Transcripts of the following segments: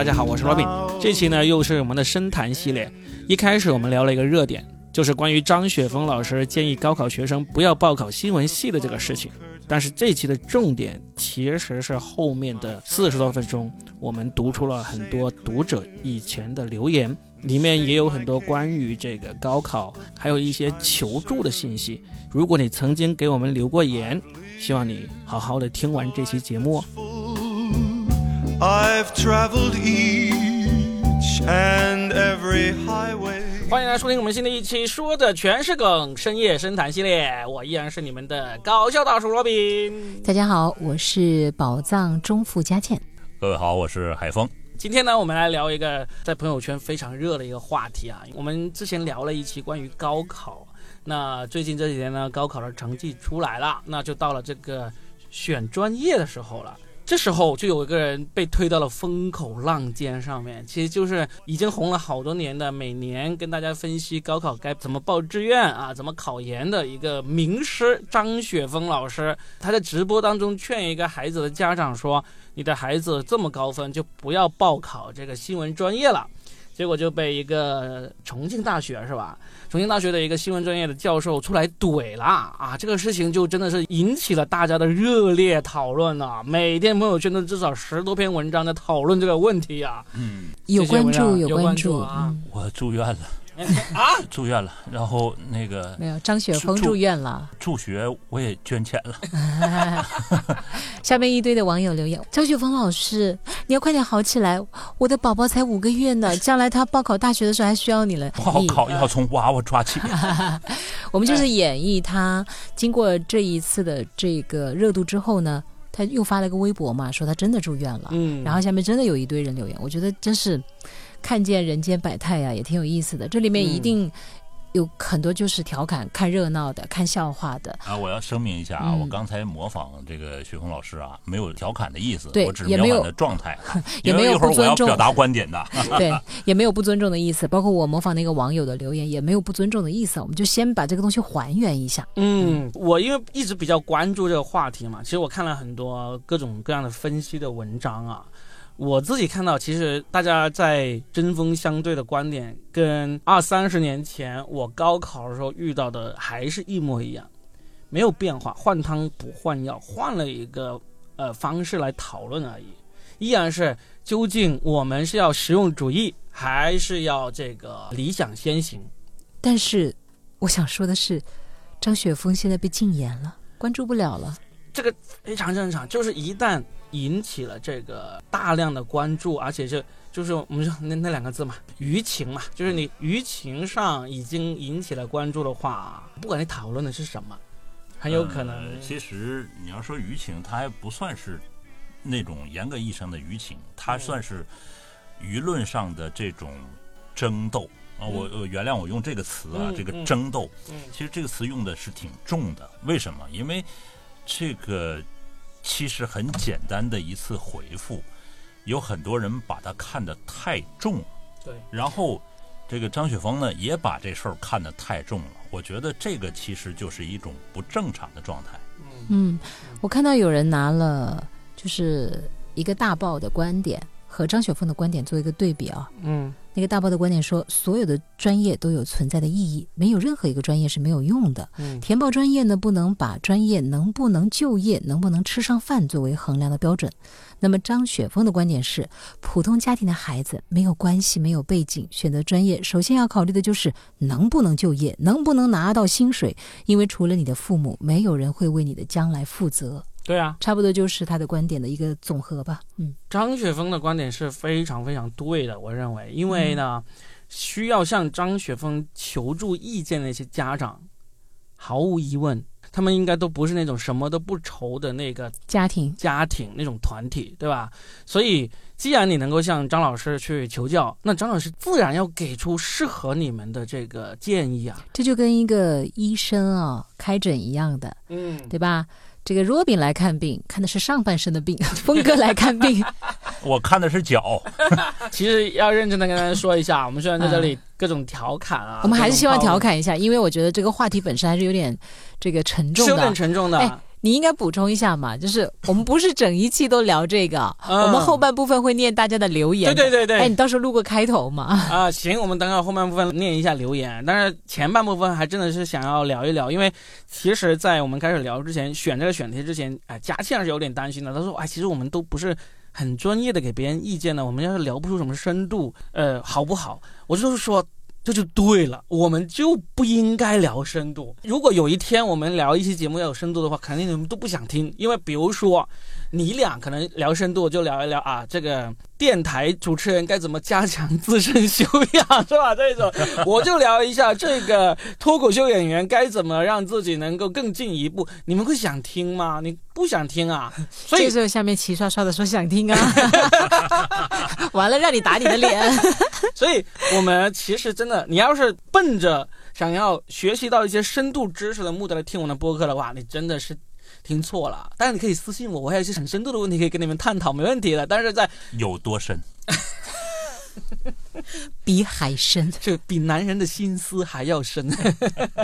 大家好，我是 Robin。这期呢又是我们的深谈系列。一开始我们聊了一个热点，就是关于张雪峰老师建议高考学生不要报考新闻系的这个事情。但是这期的重点其实是后面的四十多分钟，我们读出了很多读者以前的留言，里面也有很多关于这个高考，还有一些求助的信息。如果你曾经给我们留过言，希望你好好的听完这期节目。I've traveled each and every highway. 欢迎来收听我们新的一期，说的全是梗深夜深谈系列。我依然是你们的搞笑大叔罗宾。大家好，我是宝藏中富佳倩。各位好，我是海峰。今天呢，我们来聊一个在朋友圈非常热的一个话题啊。我们之前聊了一期关于高考，那最近这几天呢，高考的成绩出来了，那就到了这个选专业的时候了。这时候就有一个人被推到了风口浪尖上面，其实就是已经红了好多年的，每年跟大家分析高考该怎么报志愿啊，怎么考研的一个名师张雪峰老师。他在直播当中劝一个孩子的家长说：“你的孩子这么高分，就不要报考这个新闻专业了。”结果就被一个重庆大学是吧？重庆大学的一个新闻专业的教授出来怼了啊！这个事情就真的是引起了大家的热烈讨论啊！每天朋友圈都至少十多篇文章在讨论这个问题啊！嗯，有关注，有关注啊！我住院了，啊，住院了，然后那个没有，张雪峰住住院了。助学我也捐钱了。下面一堆的网友留言：张雪峰老师，你要快点好起来，我的宝宝才五个月呢，将来他报考大学的时候还需要你了。报考要从娃娃抓起。我们就是演绎他经过这一次的这个热度之后呢，他又发了个微博嘛，说他真的住院了。嗯，然后下面真的有一堆人留言，我觉得真是看见人间百态呀、也挺有意思的。这里面一嗯定有很多就是调侃、看热闹的、看笑话的。啊，我要声明一下啊，嗯我刚才模仿这个雪峰老师啊，没有调侃的意思，对我只是也没有描的状态啊，也没有因为一会儿不尊重我要表达观点的。对，也没有不尊重的意思。包括我模仿那个网友的留言，也没有不尊重的意思。我们就先把这个东西还原一下。嗯，我因为一直比较关注这个话题嘛，其实我看了很多各种各样的分析的文章啊。我自己看到，其实大家在针锋相对的观点，跟二三十年前我高考的时候遇到的还是一模一样，没有变化，换汤不换药，换了一个呃方式来讨论而已，依然是究竟我们是要实用主义，还是要这个理想先行？但是我想说的是，张雪峰现在被禁言了，关注不了了。这个非常正常，就是一旦引起了这个大量的关注，而且是就是我们说那那两个字嘛，舆情嘛，就是你舆情上已经引起了关注的话，不管你讨论的是什么，很有可能、呃其实你要说舆情，它还不算是那种严格意义上的舆情，它算是舆论上的这种争斗啊。我我原谅我用这个词啊，这个争斗。嗯其实这个词用的是挺重的，为什么？因为这个其实很简单的一次回复，有很多人把它看得太重了，对，然后这个张雪峰呢也把这事儿看得太重了。我觉得这个其实就是一种不正常的状态。嗯，我看到有人拿了就是一个大报的观点和张雪峰的观点做一个对比啊。嗯那个大报的观点说，所有的专业都有存在的意义，没有任何一个专业是没有用的。嗯填报专业呢，不能把专业能不能就业、能不能吃上饭作为衡量的标准。那么张雪峰的观点是，普通家庭的孩子没有关系、没有背景，选择专业，首先要考虑的就是能不能就业，能不能拿到薪水。因为除了你的父母，没有人会为你的将来负责。对啊，差不多就是他的观点的一个总和吧。嗯，张雪峰的观点是非常非常对的，我认为，因为呢，需要向张雪峰求助意见的那些家长，毫无疑问，他们应该都不是那种什么都不愁的那个家庭家庭那种团体，对吧？所以，既然你能够向张老师去求教，那张老师自然要给出适合你们的这个建议啊。这就跟一个医生啊开诊一样的，嗯，对吧？这个 Robin 来看病，看的是上半身的病；峰哥来看病，我看的是脚，其实要认真的跟大家说一下，我们虽然在这里各种调侃啊，我们还是希望调侃一下，因为我觉得这个话题本身还是有点这个沉重的是有点。沉重的。哎你应该补充一下嘛，就是我们不是整一期都聊这个，嗯我们后半部分会念大家的留言的。对对对对哎，你到时候录个开头嘛。啊，行，我们等会儿后半部分念一下留言，但是前半部分还真的是想要聊一聊，因为其实，在我们开始聊之前，选这个选题之前，哎，佳倩是有点担心的。她说，哎，其实我们都不是很专业的给别人意见呢，我们要是聊不出什么深度，呃，好不好？我就是说。这就对了，我们就不应该聊深度。如果有一天我们聊一期节目要有深度的话，肯定你们都不想听，因为比如说你俩可能聊深度就聊一聊啊，这个电台主持人该怎么加强自身修养，是吧？这种 我就聊一下这个脱口秀演员该怎么让自己能够更进一步。你们会想听吗？你不想听啊？所以这个时候下面齐刷刷的说想听啊，完了让你打你的脸。所以我们其实真的，你要是奔着想要学习到一些深度知识的目的来听我们的播客的话，你真的是听错了。但是你可以私信我，我还有一些很深度的问题可以跟你们探讨，没问题的。但是在有多深？比海深。这比男人的心思还要深。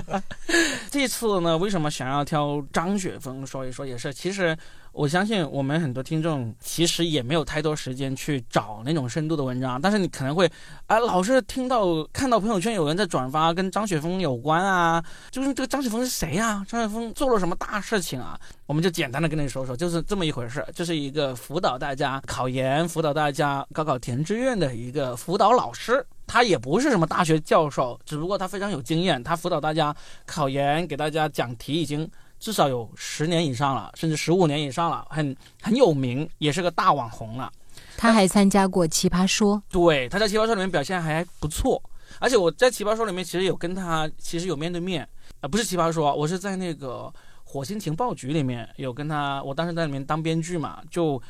这次呢，为什么想要挑张雪峰说一说？也是，其实我相信我们很多听众其实也没有太多时间去找那种深度的文章，但是你可能会啊，老是听到看到朋友圈有人在转发跟张雪峰有关啊，就是这个张雪峰是谁呀、张雪峰做了什么大事情啊？我们就简单的跟你说说，就是这么一回事，就是一个辅导大家考研、辅导大家高考填志愿的一个辅导老师。他也不是什么大学教授，只不过他非常有经验，他辅导大家考研，给大家讲题，已经至少有十年以上了，甚至十五年以上了，很很有名，也是个大网红了。他还参加过《奇葩说》，对，他在《奇葩说》里面表现还不错，而且我在《奇葩说》里面其实有跟他其实有面对面，啊、不是《奇葩说》，我是在那个火星情报局里面有跟他，我当时在里面当编剧嘛，就。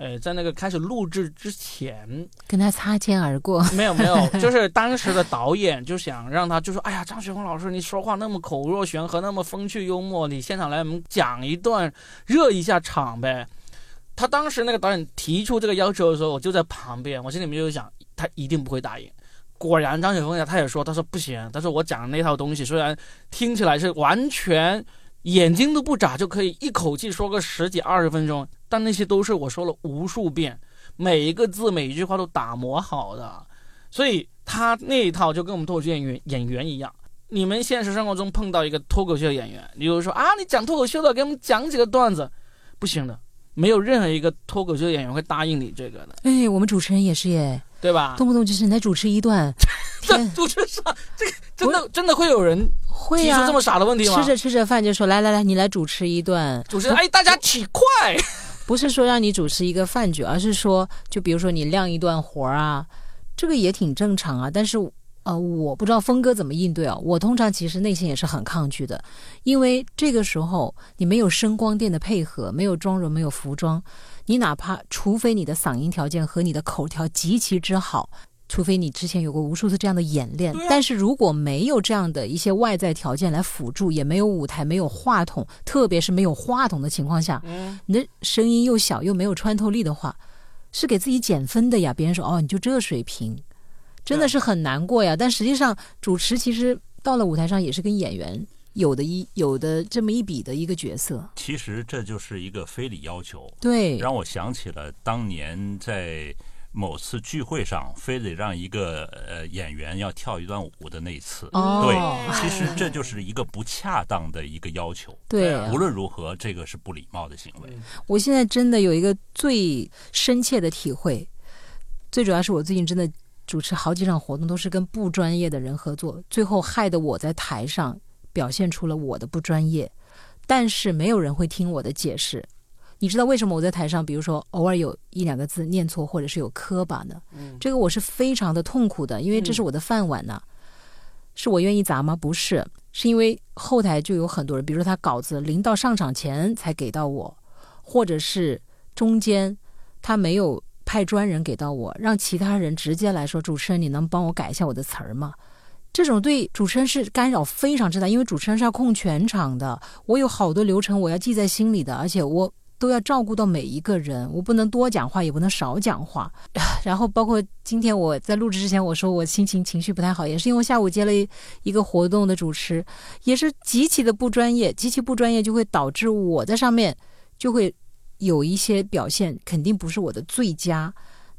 呃，在那个开始录制之前，跟他擦肩而过。没有没 有，就是当时的导演就想让他就说，哎呀，张雪峰老师，你说话那么口若悬河，那么风趣幽默，你现场来我们讲一段，热一下场呗。他当时那个导演提出这个要求的时候，我就在旁边，我心里面就想，他一定不会答应。果然，张雪峰呀，他也说，他说不行，他说我讲的那套东西虽然听起来是完全眼睛都不眨就可以一口气说个十几二十分钟，但那些都是我说了无数遍，每一个字每一句话都打磨好的，所以他那一套就跟我们脱口秀演员演员一样。你们现实生活中碰到一个脱口秀演员，你就说啊，你讲脱口秀的，给我们讲几个段子，不行的，没有任何一个脱口秀演员会答应你这个的，哎，我们主持人也是耶，对吧？动不动就是你来主持一段，这主持上这个真的真的会有人会啊提出这，么傻的问题吗？吃着吃着饭就说来来来，你来主持一段，主持人，哎，大家起筷！不是说让你主持一个饭局，而是说，就比如说你晾一段活儿啊，这个也挺正常啊。但是，呃，我不知道峰哥怎么应对啊。我通常其实内心也是很抗拒的，因为这个时候你没有声光电的配合，没有妆容，没有服装，你哪怕除非你的嗓音条件和你的口条极其之好。除非你之前有过无数次这样的演练，啊但是如果没有这样的一些外在条件来辅助，也没有舞台，没有话筒，特别是没有话筒的情况下，嗯，你的声音又小又没有穿透力的话，是给自己减分的呀。别人说哦，你就这水平，真的是很难过呀。但实际上，主持其实到了舞台上也是跟演员有的一有的这么一比的一个角色。其实这就是一个非礼要求，对，让我想起了当年在某次聚会上，非得让一个呃演员要跳一段舞的那一次。哦对，其实这就是一个不恰当的一个要求。对啊无论如何，这个是不礼貌的行为。我现在真的有一个最深切的体会，最主要是我最近真的主持好几场活动，都是跟不专业的人合作，最后害得我在台上表现出了我的不专业，但是没有人会听我的解释。你知道为什么我在台上，比如说偶尔有一两个字念错，或者是有磕巴呢？嗯这个我是非常的痛苦的，因为这是我的饭碗呐、是我愿意砸吗？不是，是因为后台就有很多人，比如说他稿子临到上场前才给到我，或者是中间他没有派专人给到我，让其他人直接来说，主持人你能帮我改一下我的词儿吗？这种对主持人是干扰非常之大，因为主持人是要控全场的，我有好多流程我要记在心里的，而且我都要照顾到每一个人，我不能多讲话，也不能少讲话。然后包括今天我在录制之前，我说我心情情绪不太好，也是因为下午接了一一个活动的主持，也是极其的不专业，极其不专业就会导致我在上面就会有一些表现，肯定不是我的最佳。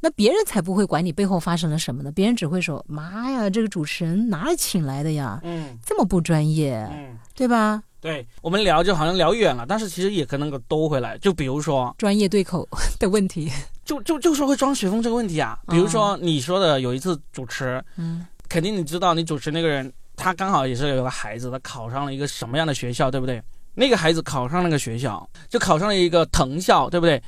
那别人才不会管你背后发生了什么呢？别人只会说：“妈呀，这个主持人哪里请来的呀？嗯这么不专业，嗯，对吧？对，我们聊就好像聊远了，但是其实也可能够兜回来。就比如说，专业对口 的问题。就就就说会装学风这个问题啊，比如说你说的有一次主持，嗯肯定你知道你主持那个人，他刚好也是有个孩子，他考上了一个什么样的学校，对不对？那个孩子考上那个学校，就考上了一个藤校，对不对？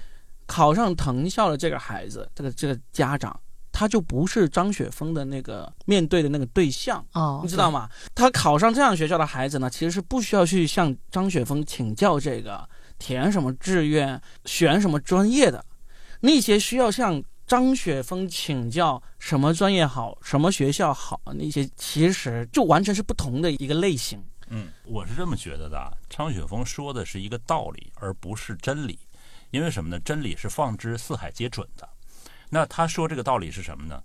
考上藤校的这个孩子，这个这个家长，他就不是张雪峰的那个面对的那个对象。哦，你知道吗？他考上这样学校的孩子呢，其实是不需要去向张雪峰请教这个填什么志愿、选什么专业的，那些需要向张雪峰请教什么专业好、什么学校好，那些其实就完全是不同的一个类型。嗯，我是这么觉得的啊。张雪峰说的是一个道理，而不是真理。因为什么呢？真理是放之四海皆准的。那他说这个道理是什么呢？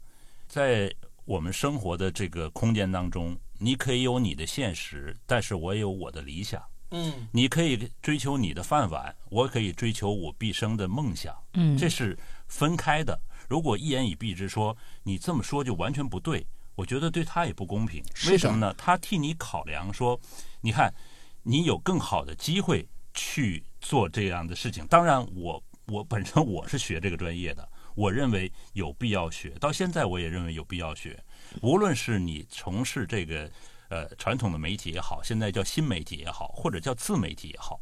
在我们生活的这个空间当中，你可以有你的现实，但是我也有我的理想。嗯你可以追求你的饭碗，我可以追求我毕生的梦想，嗯，这是分开的。如果一言以蔽之说，你这么说就完全不对，我觉得对他也不公平。为什么呢？他替你考量说，你看，你有更好的机会去做这样的事情。当然我，我本身我是学这个专业的，我认为有必要学，到现在我也认为有必要学。无论是你从事这个呃传统的媒体也好，现在叫新媒体也好，或者叫自媒体也好，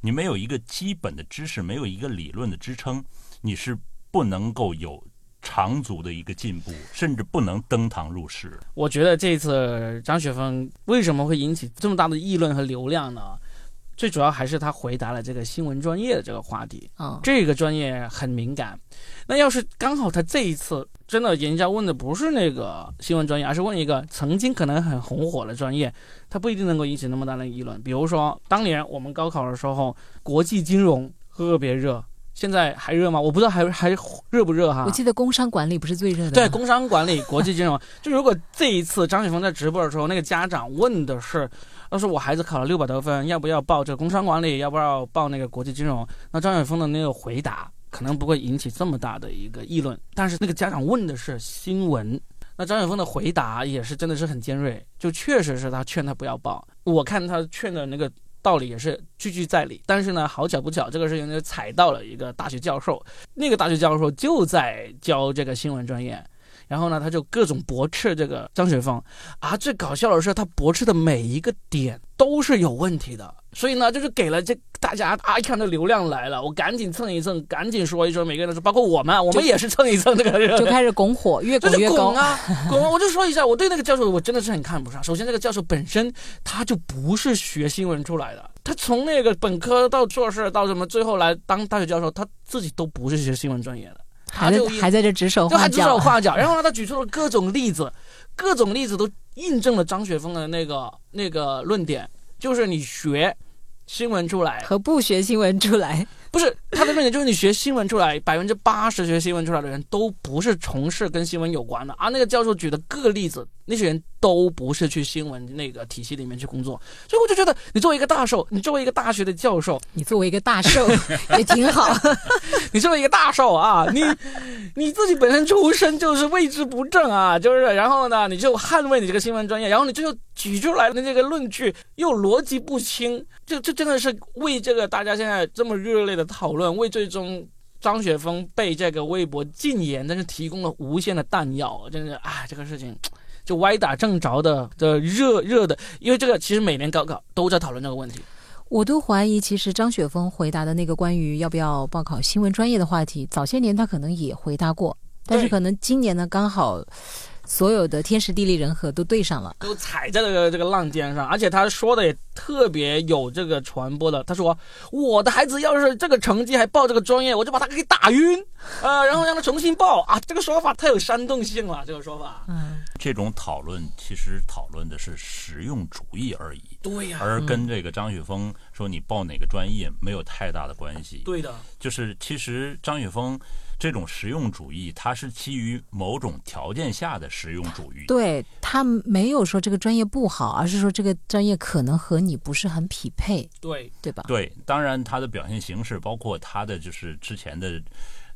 你没有一个基本的知识，没有一个理论的支撑，你是不能够有长足的一个进步，甚至不能登堂入室。我觉得这次张雪峰为什么会引起这么大的议论和流量呢？最主要还是他回答了这个新闻专业的这个话题。嗯，这个专业很敏感。那要是刚好他这一次真的人家问的不是那个新闻专业，而是问一个曾经可能很红火的专业，他不一定能够引起那么大的议论。比如说当年我们高考的时候，国际金融特别热，现在还热吗？我不知道还还热不热哈。我记得工商管理不是最热的，对，工商管理、国际金融，就如果这一次张雪峰在直播的时候，那个家长问的是，要是我孩子考了六百多分，要不要报这个工商管理，要不要报那个国际金融？那张雪峰的那个回答可能不会引起这么大的一个议论，但是那个家长问的是新闻。那张雪峰的回答也是真的是很尖锐，就确实是他劝他不要报。我看他劝的那个道理也是句句在理，但是呢，好巧不巧，这个事情就踩到了一个大学教授，那个大学教授就在教这个新闻专业，然后呢，他就各种驳斥这个张雪峰，啊，最搞笑的是他驳斥的每一个点都是有问题的，所以呢，就是给了这大家啊，一看这流量来了，我赶紧蹭一蹭，赶紧说一说，每个人都说，包括我们，我们也是蹭一蹭这个人就开始拱火，越拱越高拱。啊拱啊！我就说一下，我对那个教授我真的是很看不上。首先，这个教授本身他就不是学新闻出来的，他从那个本科到硕士到什么，最后来当大学教授，他自己都不是学新闻专业的，他还在就还在这指手画就还指手，画脚。然后呢，他举出了各种例子，各种例子都印证了张雪峰的那个那个论点，就是你学新闻出来，和不学新闻出来，不是他的论点，就是你学新闻出来，百分之八十学新闻出来的人都不是从事跟新闻有关的。而那个教授举的各个例子，那些人都不是去新闻那个体系里面去工作。所以我就觉得，你作为一个大寿，你作为一个大学的教授，你作为一个大寿 也挺好。你作为一个大寿啊，你你自己本身出身就是位置不正啊，就是然后呢，你就捍卫你这个新闻专业，然后你最后举出来的这个论据又逻辑不清，这这真的是为这个大家现在这么热烈的讨论，为最终张雪峰被这个微博禁言，真是提供了无限的弹药，真是啊，这个事情。就歪打正着的的热热的，因为这个其实每年高考都在讨论这个问题。我都怀疑，其实张雪峰回答的那个关于要不要报考新闻专业的话题，早些年他可能也回答过，但是可能今年呢，刚好所有的天时地利人和都对上了。都踩在这个这个浪尖上，而且他说的也特别有这个传播的。他说：“我的孩子要是这个成绩还报这个专业，我就把他给打晕。”呃，然后让他重新报啊，这个说法太有煽动性了，这个说法。嗯，这种讨论其实讨论的是实用主义而已，对呀、而跟这个张雪峰说你报哪个专业没有太大的关系。对的，就是其实张雪峰这种实用主义，它是基于某种条件下的实用主义。对他没有说这个专业不好，而是说这个专业可能和你不是很匹配，对，对吧？对，当然他的表现形式，包括他的就是之前的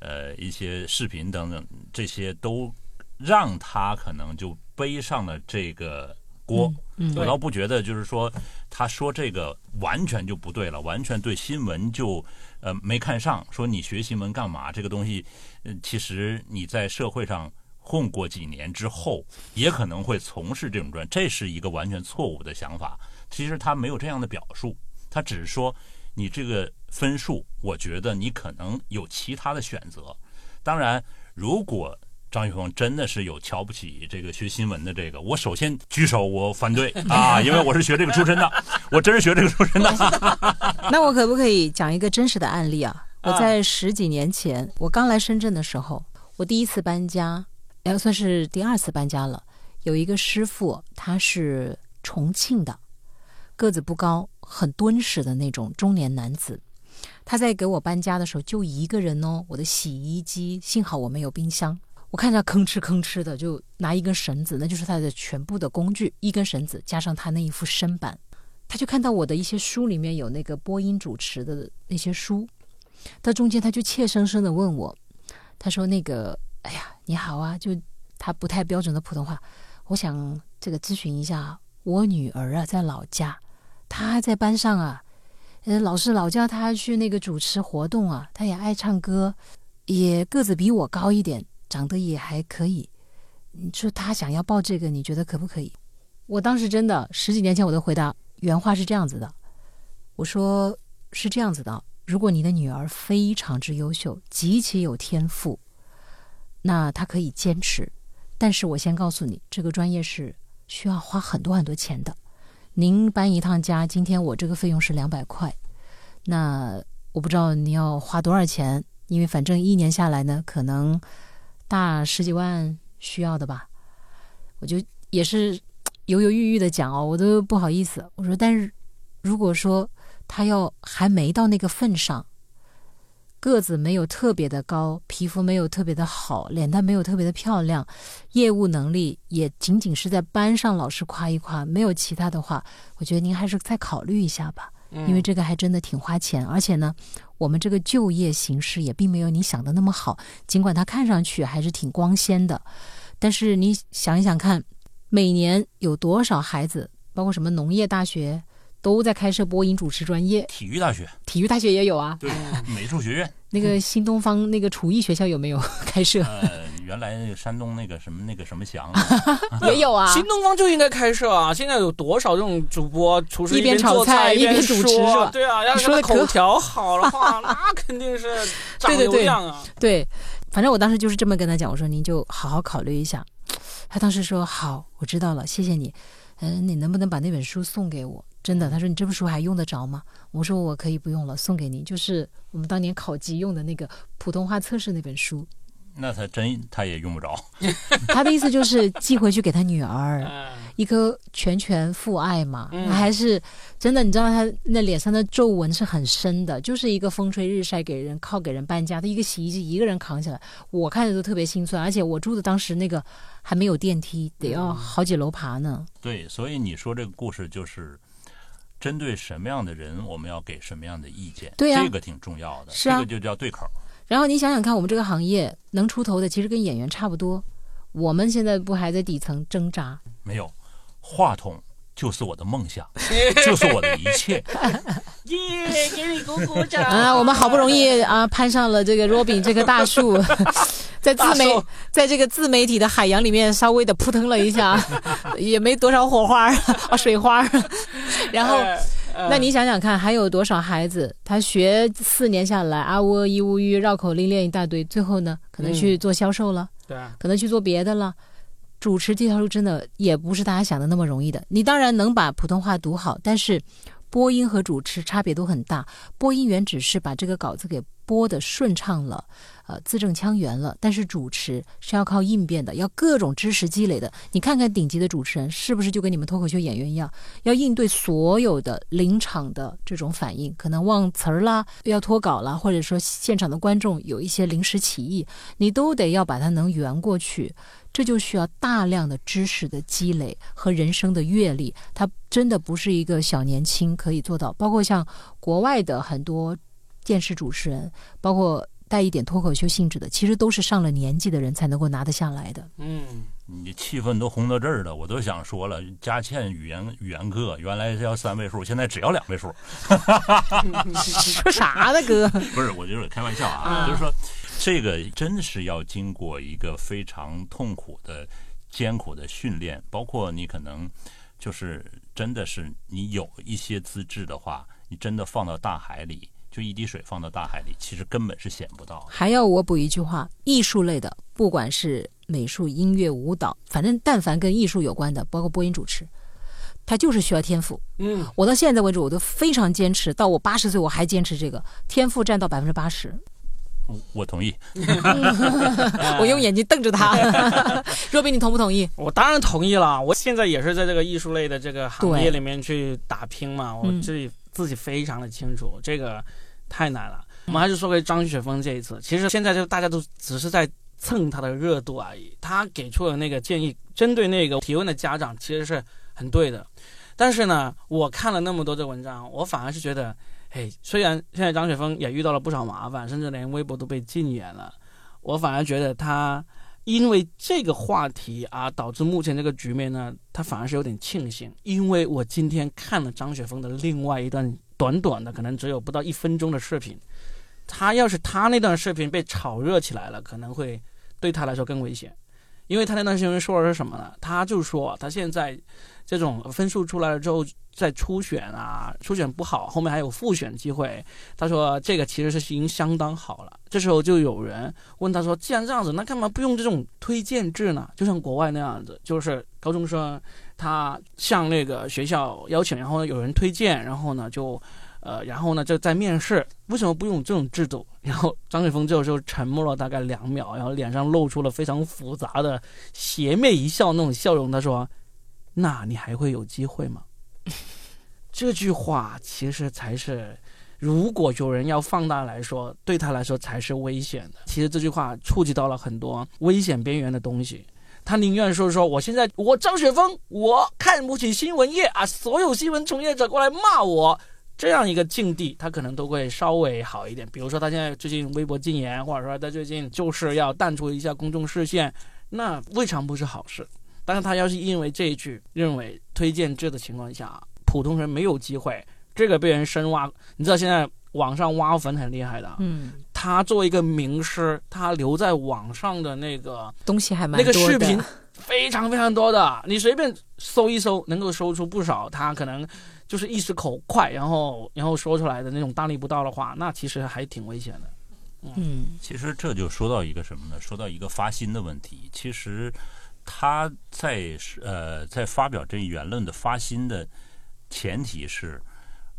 呃一些视频等等，这些都让他可能就背上了这个锅。嗯我倒不觉得就是说他说这个完全就不对了，完全对新闻就呃没看上。说你学新闻干嘛？这个东西，呃，其实你在社会上混过几年之后，也可能会从事这种专，这是一个完全错误的想法。其实他没有这样的表述，他只是说你这个分数，我觉得你可能有其他的选择。当然，如果张玉峰真的是有瞧不起这个学新闻的这个，我首先举手，我反对 啊，因为我是学这个出身的，我真是学这个出身的。那我可不可以讲一个真实的案例啊？我啊在十几年前，我刚来深圳的时候，我第一次搬家，要算是第二次搬家了。有一个师傅，他是重庆的，个子不高，很敦实的那种中年男子。他在给我搬家的时候就一个人哦，我的洗衣机幸好我没有冰箱，我看他吭哧吭哧的就拿一根绳子，那就是他的全部的工具，一根绳子加上他那一副身板，他就看到我的一些书里面有那个播音主持的那些书，到中间他就怯生生的问我，他说那个，哎呀，你好啊，就他不太标准的普通话，我想这个咨询一下，我女儿啊在老家，她在班上啊，呃，老师老叫她去那个主持活动啊，她也爱唱歌，也个子比我高一点，长得也还可以，你说他想要报这个，你觉得可不可以？我当时真的十几年前我的回答原话是这样子的，我说是这样子的，如果你的女儿非常之优秀，极其有天赋，那她可以坚持。但是我先告诉你，这个专业是需要花很多很多钱的。您搬一趟家，今天我这个费用是两百块，那我不知道你要花多少钱，因为反正一年下来呢，可能大十几万需要的吧。我就也是犹犹豫豫的讲哦，我都不好意思。我说，但是如果说他要还没到那个份上，个子没有特别的高，皮肤没有特别的好，脸蛋没有特别的漂亮，业务能力也仅仅是在班上老师夸一夸，没有其他的话，我觉得您还是再考虑一下吧，因为这个还真的挺花钱，而且呢，我们这个就业形势也并没有你想的那么好，尽管它看上去还是挺光鲜的，但是你想一想看，每年有多少孩子，包括什么农业大学。都在开设播音主持专业，体育大学，体育大学也有啊。对，美术学院，那个新东方那个厨艺学校有没有开设？呃，原来那个山东那个什么那个什么祥，也有啊。新东方就应该开设啊！现在有多少这种主播厨师 一边炒菜一边主持是吧对啊，要是口条好的话，那肯定是涨对对对流量啊！对，反正我当时就是这么跟他讲，我说您就好好考虑一下。他当时说好，我知道了，谢谢你。嗯，你能不能把那本书送给我？真的，他说你这本书还用得着吗？我说我可以不用了，送给你，就是我们当年考级用的那个普通话测试那本书。那他真他也用不着。他的意思就是寄回去给他女儿，嗯，一颗全权父爱嘛，嗯还是真的，你知道他那脸上的皱纹是很深的，就是一个风吹日晒给人靠给人搬家，他一个洗衣机一个人扛起来，我看着都特别心酸，而且我住的当时那个还没有电梯，得要好几楼爬呢。对，所以你说这个故事就是针对什么样的人，我们要给什么样的意见，对呀这个挺重要的，是啊这个就叫对口。然后你想想看，我们这个行业能出头的，其实跟演员差不多，我们现在不还在底层挣扎？没有，话筒就是我的梦想，就是我的一切。耶，给你鼓鼓掌啊，我们好不容易啊攀上了这个 Robin 这棵大树，在自媒在这个自媒体的海洋里面稍微的扑腾了一下，也没多少火花啊水花，然后。哎那你想想看，还有多少孩子他学四年下来啊呜一乌吁绕口令练一大堆，最后呢可能去做销售了，对啊，可能去做别的了。主持这条路真的也不是大家想的那么容易的。你当然能把普通话读好，但是播音和主持差别都很大。播音员只是把这个稿子给播的顺畅了，呃，字正腔圆了，但是主持是要靠应变的，要各种知识积累的。你看看顶级的主持人是不是就跟你们脱口秀演员一样，要应对所有的临场的这种反应，可能忘词儿啦，要脱稿啦，或者说现场的观众有一些临时起意，你都得要把它能圆过去。这就需要大量的知识的积累和人生的阅历，它真的不是一个小年轻可以做到。包括像国外的很多电视主持人，包括带一点脱口秀性质的，其实都是上了年纪的人才能够拿得下来的。嗯，你气氛都红到这儿了，我都想说了，佳倩语言语言课原来是要三位数，现在只要两位数。说啥呢，哥？不是，我就是开玩笑啊，就是说。这个真是要经过一个非常痛苦的、艰苦的训练，包括你可能就是真的是你有一些资质的话，你真的放到大海里，就一滴水放到大海里，其实根本是显不到。还要我补一句话：艺术类的，不管是美术、音乐、舞蹈，反正但凡跟艺术有关的，包括播音主持，他就是需要天赋。嗯，我到现在为止，我都非常坚持，到我八十岁我还坚持这个天赋占到百分之八十。我同意，我用眼睛瞪着他。若冰，你同不同意？我当然同意了。我现在也是在这个艺术类的这个行业里面去打拼嘛，我自己自己非常的清楚，这个太难了。我们还是说回张雪峰这一次，其实现在就大家都只是在蹭他的热度而已。他给出的那个建议，针对那个提问的家长，其实是很对的。但是呢，我看了那么多的文章，我反而是觉得。嘿，虽然现在张雪峰也遇到了不少麻烦，甚至连微博都被禁言了，我反而觉得他因为这个话题啊，导致目前这个局面呢，他反而是有点庆幸。因为我今天看了张雪峰的另外一段短短的，可能只有不到一分钟的视频，他要是他那段视频被炒热起来了，可能会对他来说更危险。因为他那段视频说的是什么呢？他就说他现在这种分数出来了之后。在初选啊，初选不好，后面还有复选机会。他说这个其实是已经相当好了。这时候就有人问他说：“既然这样子，那干嘛不用这种推荐制呢？就像国外那样子，就是高中生他向那个学校邀请，然后呢有人推荐，然后呢就，呃，然后呢就在面试。为什么不用这种制度？”然后张雪峰这个时候沉默了大概两秒，然后脸上露出了非常复杂的邪魅一笑那种笑容。他说：“那你还会有机会吗？” 这句话其实才是，如果有人要放大来说，对他来说才是危险的。其实这句话触及到了很多危险边缘的东西。他宁愿说说，我现在我张雪峰，我看不起新闻业啊，所有新闻从业者过来骂我，这样一个境地，他可能都会稍微好一点。比如说他现在最近微博禁言，或者说他最近就是要淡出一下公众视线，那未尝不是好事。但是他要是因为这一句认为推荐制的情况下，普通人没有机会，这个被人深挖。你知道现在网上挖坟很厉害的，嗯，他作为一个名师，他留在网上的那个东西还蛮那个视频非常非常多的，你随便搜一搜，能够搜出不少。他可能就是一时口快，然后然后说出来的那种大逆不道的话，那其实还挺危险的。嗯，其实这就说到一个什么呢？说到一个发心的问题。其实他在呃在发表这一言论的发心的。前提是，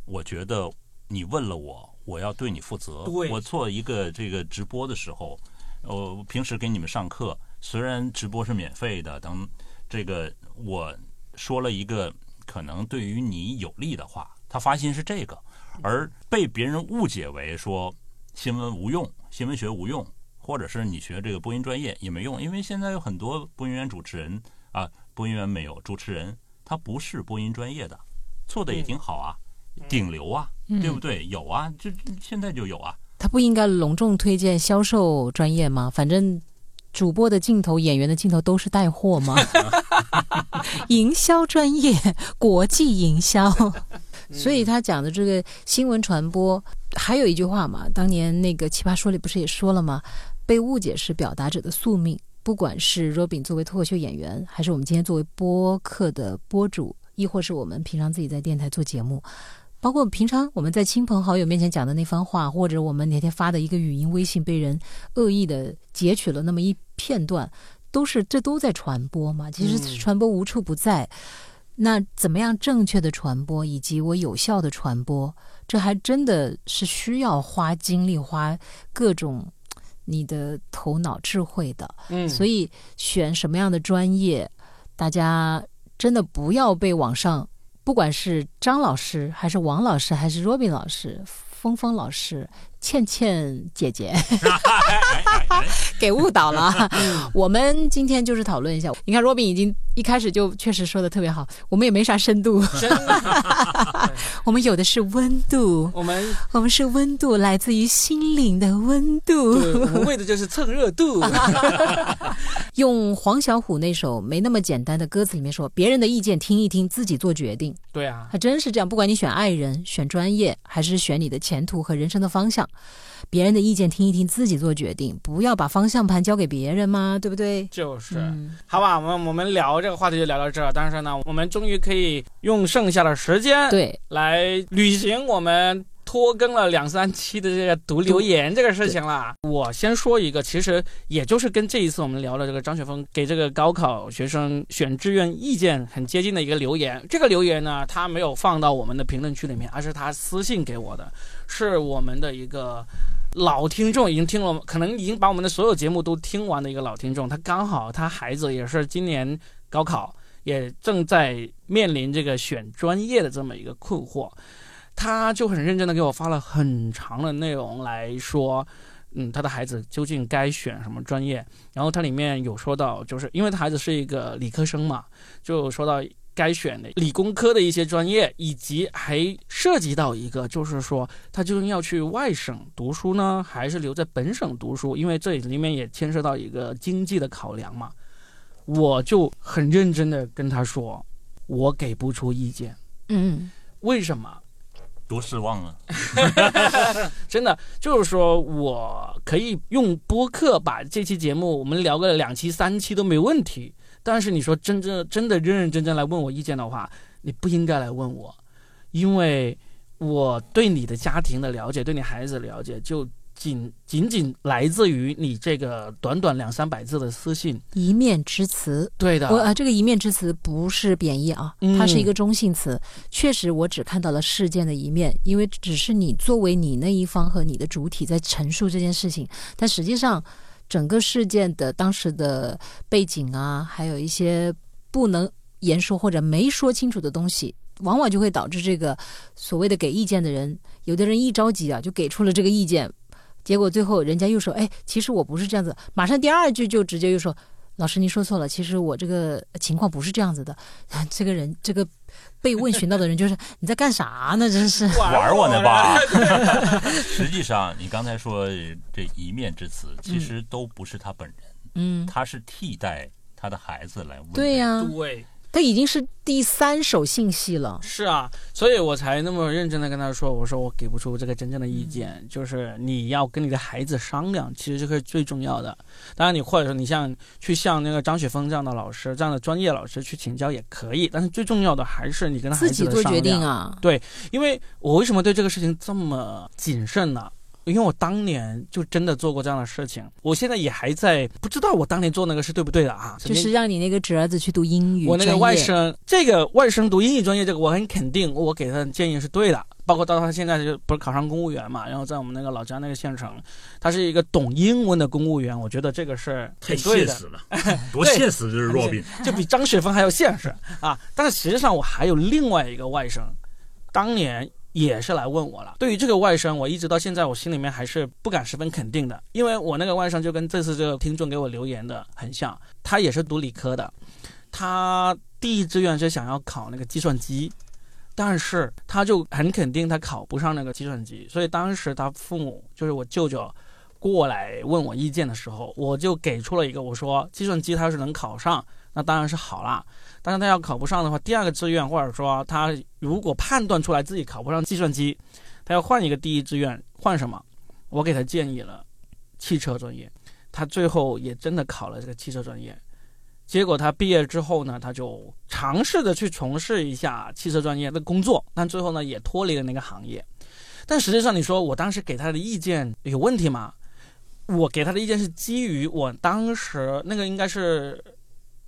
我觉得你问了我，我要对你负责。我做一个这个直播的时候，我平时给你们上课，虽然直播是免费的，等这个我说了一个可能对于你有利的话，他发心是这个，而被别人误解为说新闻无用、新闻学无用，或者是你学这个播音专业也没用，因为现在有很多播音员、主持人啊，播音员没有，主持人他不是播音专业的。做的也挺好啊，顶流啊，对不对？有啊，就现在就有啊。他不应该隆重推荐销售专业吗？反正主播的镜头、演员的镜头都是带货吗？营销专业，国际营销。所以他讲的这个新闻传播，还有一句话嘛，当年那个《奇葩说》里不是也说了吗？被误解是表达者的宿命。不管是 Robin 作为脱口秀演员，还是我们今天作为播客的播主。亦或是我们平常自己在电台做节目，包括平常我们在亲朋好友面前讲的那番话，或者我们那天发的一个语音微信被人恶意的截取了那么一片段，都是这都在传播嘛？其实传播无处不在。那怎么样正确的传播，以及我有效的传播，这还真的是需要花精力、花各种你的头脑智慧的。嗯，所以选什么样的专业，大家真的不要被网上，不管是张老师，还是王老师，还是 Robin 老师、峰峰老师、倩倩姐姐 给误导了。我们今天就是讨论一下，你看 Robin 已经一开始就确实说的特别好，我们也没啥深度，真的，我们有的是温度，我们我们是温度，来自于心灵的温度。对我们为的就是蹭热度。用黄小琥那首没那么简单的歌词里面说，别人的意见听一听，自己做决定。对啊，还真是这样，不管你选爱人、选专业，还是选你的前途和人生的方向，别人的意见听一听，自己做决定，不要把方向盘交给别人嘛，对不对？就是。嗯，好吧，我们我们聊这个话题就聊到这儿。但是呢，我们终于可以用剩下的时间对，来履行我们拖更了两三期的这个读留言这个事情了。我先说一个，其实也就是跟这一次我们聊的这个张雪峰给这个高考学生选志愿意见很接近的一个留言。这个留言呢，他没有放到我们的评论区里面，而是他私信给我的，是我们的一个。老听众已经听了，可能已经把我们的所有节目都听完的一个老听众，他刚好他孩子也是今年高考，也正在面临这个选专业的这么一个困惑，他就很认真的给我发了很长的内容来说，嗯，他的孩子究竟该选什么专业，然后他里面有说到，就是因为他孩子是一个理科生嘛，就说到。该选的理工科的一些专业，以及还涉及到一个，就是说他究竟要去外省读书呢，还是留在本省读书？因为这里面也牵涉到一个经济的考量嘛。我就很认真的跟他说，我给不出意见。嗯，为什么？多失望啊！真的就是说，我可以用播客把这期节目我们聊个两期、三期都没问题。但是你说真正真的认认真真来问我意见的话，你不应该来问我，因为我对你的家庭的了解，对你孩子的了解，就仅仅仅来自于你这个短短两三百字的私信。一面之词。对的，我呃，这个一面之词不是贬义啊，嗯它是一个中性词。确实，我只看到了事件的一面，因为只是你作为你那一方和你的主体在陈述这件事情，但实际上，整个事件的当时的背景啊，还有一些不能言说或者没说清楚的东西，往往就会导致这个所谓的给意见的人，有的人一着急啊，就给出了这个意见，结果最后人家又说，哎，其实我不是这样子，马上第二句就直接又说。老师，您说错了，其实我这个情况不是这样子的。这个人，这个被问询到的人，就是你在干啥呢？真是。玩我呢吧？实际上，你刚才说这一面之词，其实都不是他本人，嗯，他是替代他的孩子来问。对呀、对，他已经是第三手信息了。是啊，所以我才那么认真的跟他说，我说我给不出这个真正的意见，就是你要跟你的孩子商量，其实这个是最重要的。当然，你或者说你像去向那个张雪峰这样的老师、这样的专业老师去请教也可以，但是最重要的还是你跟他孩自己子做决定啊。对，因为我为什么对这个事情这么谨慎呢？因为我当年就真的做过这样的事情，我现在也还在不知道我当年做那个是对不对的啊。就是让你那个侄儿子去读英语我那个外甥，这个外甥读英语专业，这个我很肯定，我给他的建议是对的。包括到他现在就不是考上公务员嘛，然后在我们那个老家那个县城，他是一个懂英文的公务员，我觉得这个是太现实了，多现实！就是弱病，就比张雪峰还要现实啊。但是实际上我还有另外一个外甥，当年也是来问我了。对于这个外甥，我一直到现在我心里面还是不敢十分肯定的，因为我那个外甥就跟这次这个听众给我留言的很像，他也是读理科的，他第一志愿是想要考那个计算机。但是他就很肯定他考不上那个计算机，所以当时他父母就是我舅舅过来问我意见的时候，我就给出了一个我说计算机他要是能考上，那当然是好啦。但是他要考不上的话，第二个志愿或者说他如果判断出来自己考不上计算机，他要换一个第一志愿，换什么？我给他建议了汽车专业，他最后也真的考了这个汽车专业。结果他毕业之后呢，他就尝试着去从事一下汽车专业的工作，但最后呢也脱离了那个行业。但实际上，你说我当时给他的意见有问题吗？我给他的意见是基于我当时那个应该是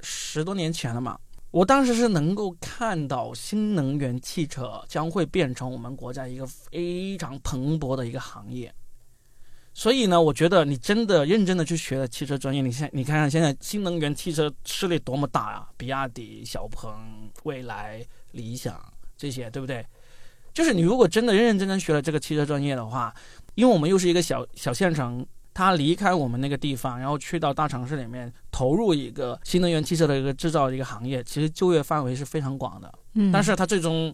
十多年前了嘛，我当时是能够看到新能源汽车将会变成我们国家一个非常蓬勃的一个行业。所以呢，我觉得你真的认真的去学了汽车专业，你现你看看现在新能源汽车势力多么大啊！比亚迪、小鹏、蔚来、理想这些，对不对？就是你如果真的认认真真学了这个汽车专业的话，因为我们又是一个小小县城，他离开我们那个地方，然后去到大城市里面投入一个新能源汽车的一个制造的一个行业，其实就业范围是非常广的。嗯，但是他最终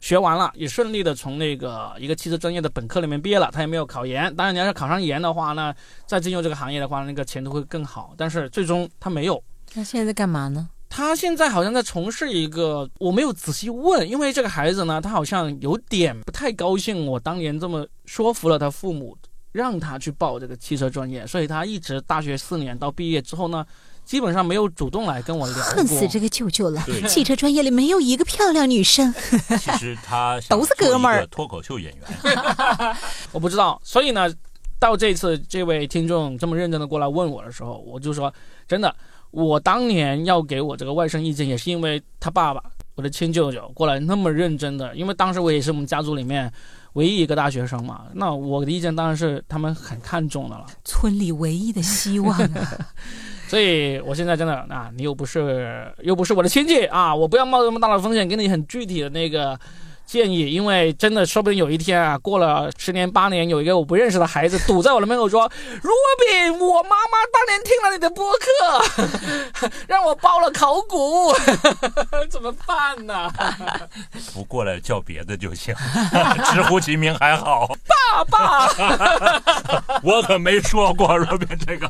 学完了，也顺利的从那个一个汽车专业的本科里面毕业了，他也没有考研。当然，你要是考上研的话那，再进入这个行业的话，那个前途会更好。但是最终他没有。那现在在干嘛呢？他现在好像在从事一个，我没有仔细问，因为这个孩子呢，他好像有点不太高兴，我当年这么说服了他父母，让他去报这个汽车专业，所以他一直大学四年到毕业之后呢，基本上没有主动来跟我聊过。恨死这个舅舅了！汽车专业里没有一个漂亮女生。其实他都是 哥们儿脱口秀演员，我不知道，所以呢，到这次这位听众这么认真的过来问我的时候，我就说，真的，我当年要给我这个外甥意见，也是因为他爸爸，我的亲舅舅过来那么认真的，因为当时我也是我们家族里面唯一一个大学生嘛，那我的意见当然是他们很看重的了。村里唯一的希望啊！所以我现在真的啊，你又不是又不是我的亲戚啊，我不要冒这么大的风险给你很具体的那个建议，因为真的说不定有一天啊，过了十年八年，有一个我不认识的孩子堵在我的门口说：“Robin，我妈妈当年听了你的播客，让我报了考古，怎么办呢？不过来叫别的就行，直呼其名还好。爸爸，我可没说过若边这个。